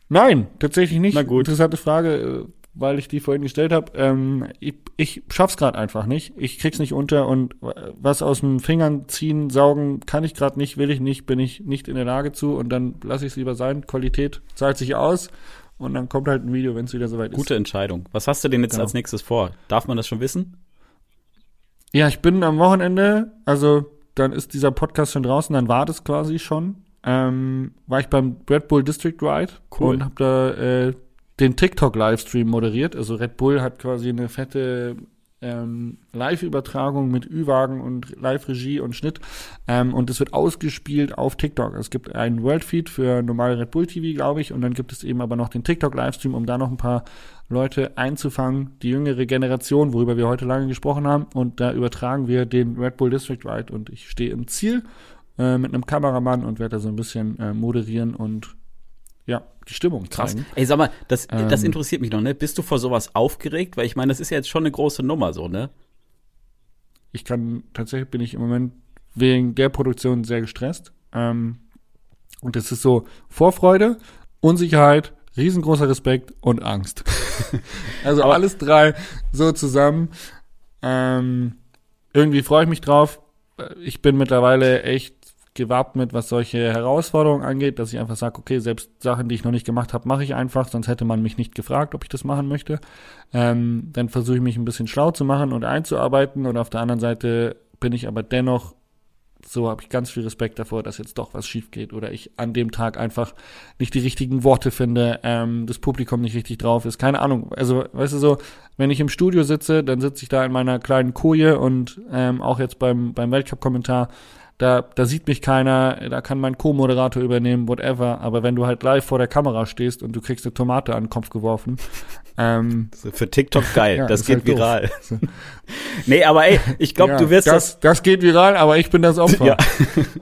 Nein, tatsächlich nicht. Na gut. Interessante Frage, weil ich die vorhin gestellt habe. Ähm, ich, ich schaff's gerade einfach nicht. Ich krieg's nicht unter und äh, was aus den Fingern ziehen, saugen kann ich gerade nicht, will ich nicht, bin ich nicht in der Lage zu und dann lasse ich es lieber sein. Qualität zahlt sich aus und dann kommt halt ein Video, wenn es wieder soweit Gute Entscheidung. Was hast du denn jetzt Genau. als nächstes vor? Darf man das schon wissen? ist. Ja, ich bin am Wochenende, also dann ist dieser Podcast schon draußen, dann war das quasi schon. Ähm, war ich beim Red Bull District Ride Cool. und habe da äh, den TikTok-Livestream moderiert. Also Red Bull hat quasi eine fette ähm, Live-Übertragung mit Ü-Wagen und Live-Regie und Schnitt. Ähm, und es wird ausgespielt auf TikTok. Es gibt einen World-Feed für normale Red Bull TV, glaube ich. Und dann gibt es eben aber noch den TikTok-Livestream, um da noch ein paar Leute einzufangen, die jüngere Generation, worüber wir heute lange gesprochen haben. Und da übertragen wir den Red Bull District Ride. Und ich stehe im Ziel äh, mit einem Kameramann und werde da so ein bisschen äh, moderieren und ja, die Stimmung Krass. zeigen. Ey, sag mal, das, das Ähm. interessiert mich noch, ne? Bist du vor sowas aufgeregt? Weil ich meine, das ist ja jetzt schon eine große Nummer, so, ne? ich kann tatsächlich bin ich im Moment wegen der Produktion sehr gestresst. Ähm, und es ist so Vorfreude, Unsicherheit, riesengroßer Respekt und Angst. also Aber- alles drei so zusammen. Ähm, irgendwie freue ich mich drauf. Äh, Ich bin mittlerweile echt gewappnet, was solche Herausforderungen angeht, dass ich einfach sage, okay, selbst Sachen, die ich noch nicht gemacht habe, mache ich einfach, sonst hätte man mich nicht gefragt, ob ich das machen möchte. Ähm, dann versuche ich mich ein bisschen schlau zu machen und einzuarbeiten und auf der anderen Seite bin ich aber dennoch, so habe ich ganz viel Respekt davor, dass jetzt doch was schief geht oder ich an dem Tag einfach nicht die richtigen Worte finde, ähm, das Publikum nicht richtig drauf ist, keine Ahnung. Also, weißt du so, wenn ich im Studio sitze, dann sitze ich da in meiner kleinen Koje und ähm, auch jetzt beim, beim Weltcup-Kommentar, da, da sieht mich keiner, da kann mein Co-Moderator übernehmen, whatever. Aber wenn du halt live vor der Kamera stehst und du kriegst eine Tomate an den Kopf geworfen, ähm, Für TikTok geil, Ja, das geht halt doof. viral. nee, aber ey, ich glaube, Ja, du wirst das, das geht viral, aber ich bin das Opfer. Ja.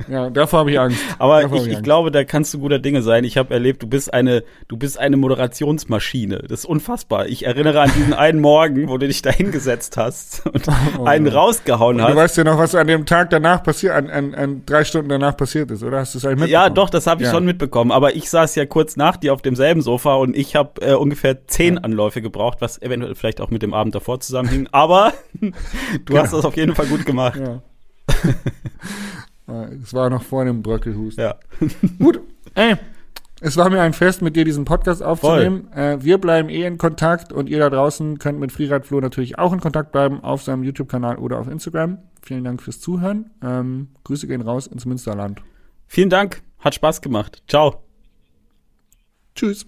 Ja, davor habe ich Angst. Aber ich, ich Angst. glaube, da kannst du guter Dinge sein. Ich habe erlebt, du bist eine, du bist eine Moderationsmaschine. Das ist unfassbar. Ich erinnere an diesen einen Morgen, wo du dich da hingesetzt hast und einen rausgehauen Du hast. weißt ja noch, was an dem Tag danach passiert, an, an, an drei Stunden danach passiert ist, oder? Hast du es eigentlich mitbekommen? Ja, doch, das habe ich Ja. schon mitbekommen. Aber ich saß ja kurz nach dir auf demselben Sofa und ich habe äh, ungefähr zehn Anläufe gebraucht, was eventuell vielleicht auch mit dem Abend davor zusammenhing. Aber du hast das auf jeden Fall gut gemacht. Ja. Es war noch vor dem Bröckelhusten. Ja. Gut, ey, es war mir ein Fest, mit dir diesen Podcast aufzunehmen. Äh, wir bleiben eh in Kontakt und ihr da draußen könnt mit Freeride Flo natürlich auch in Kontakt bleiben auf seinem YouTube-Kanal oder auf Instagram. Vielen Dank fürs Zuhören. Ähm, Grüße gehen raus ins Münsterland. Vielen Dank. Hat Spaß gemacht. Ciao. Tschüss.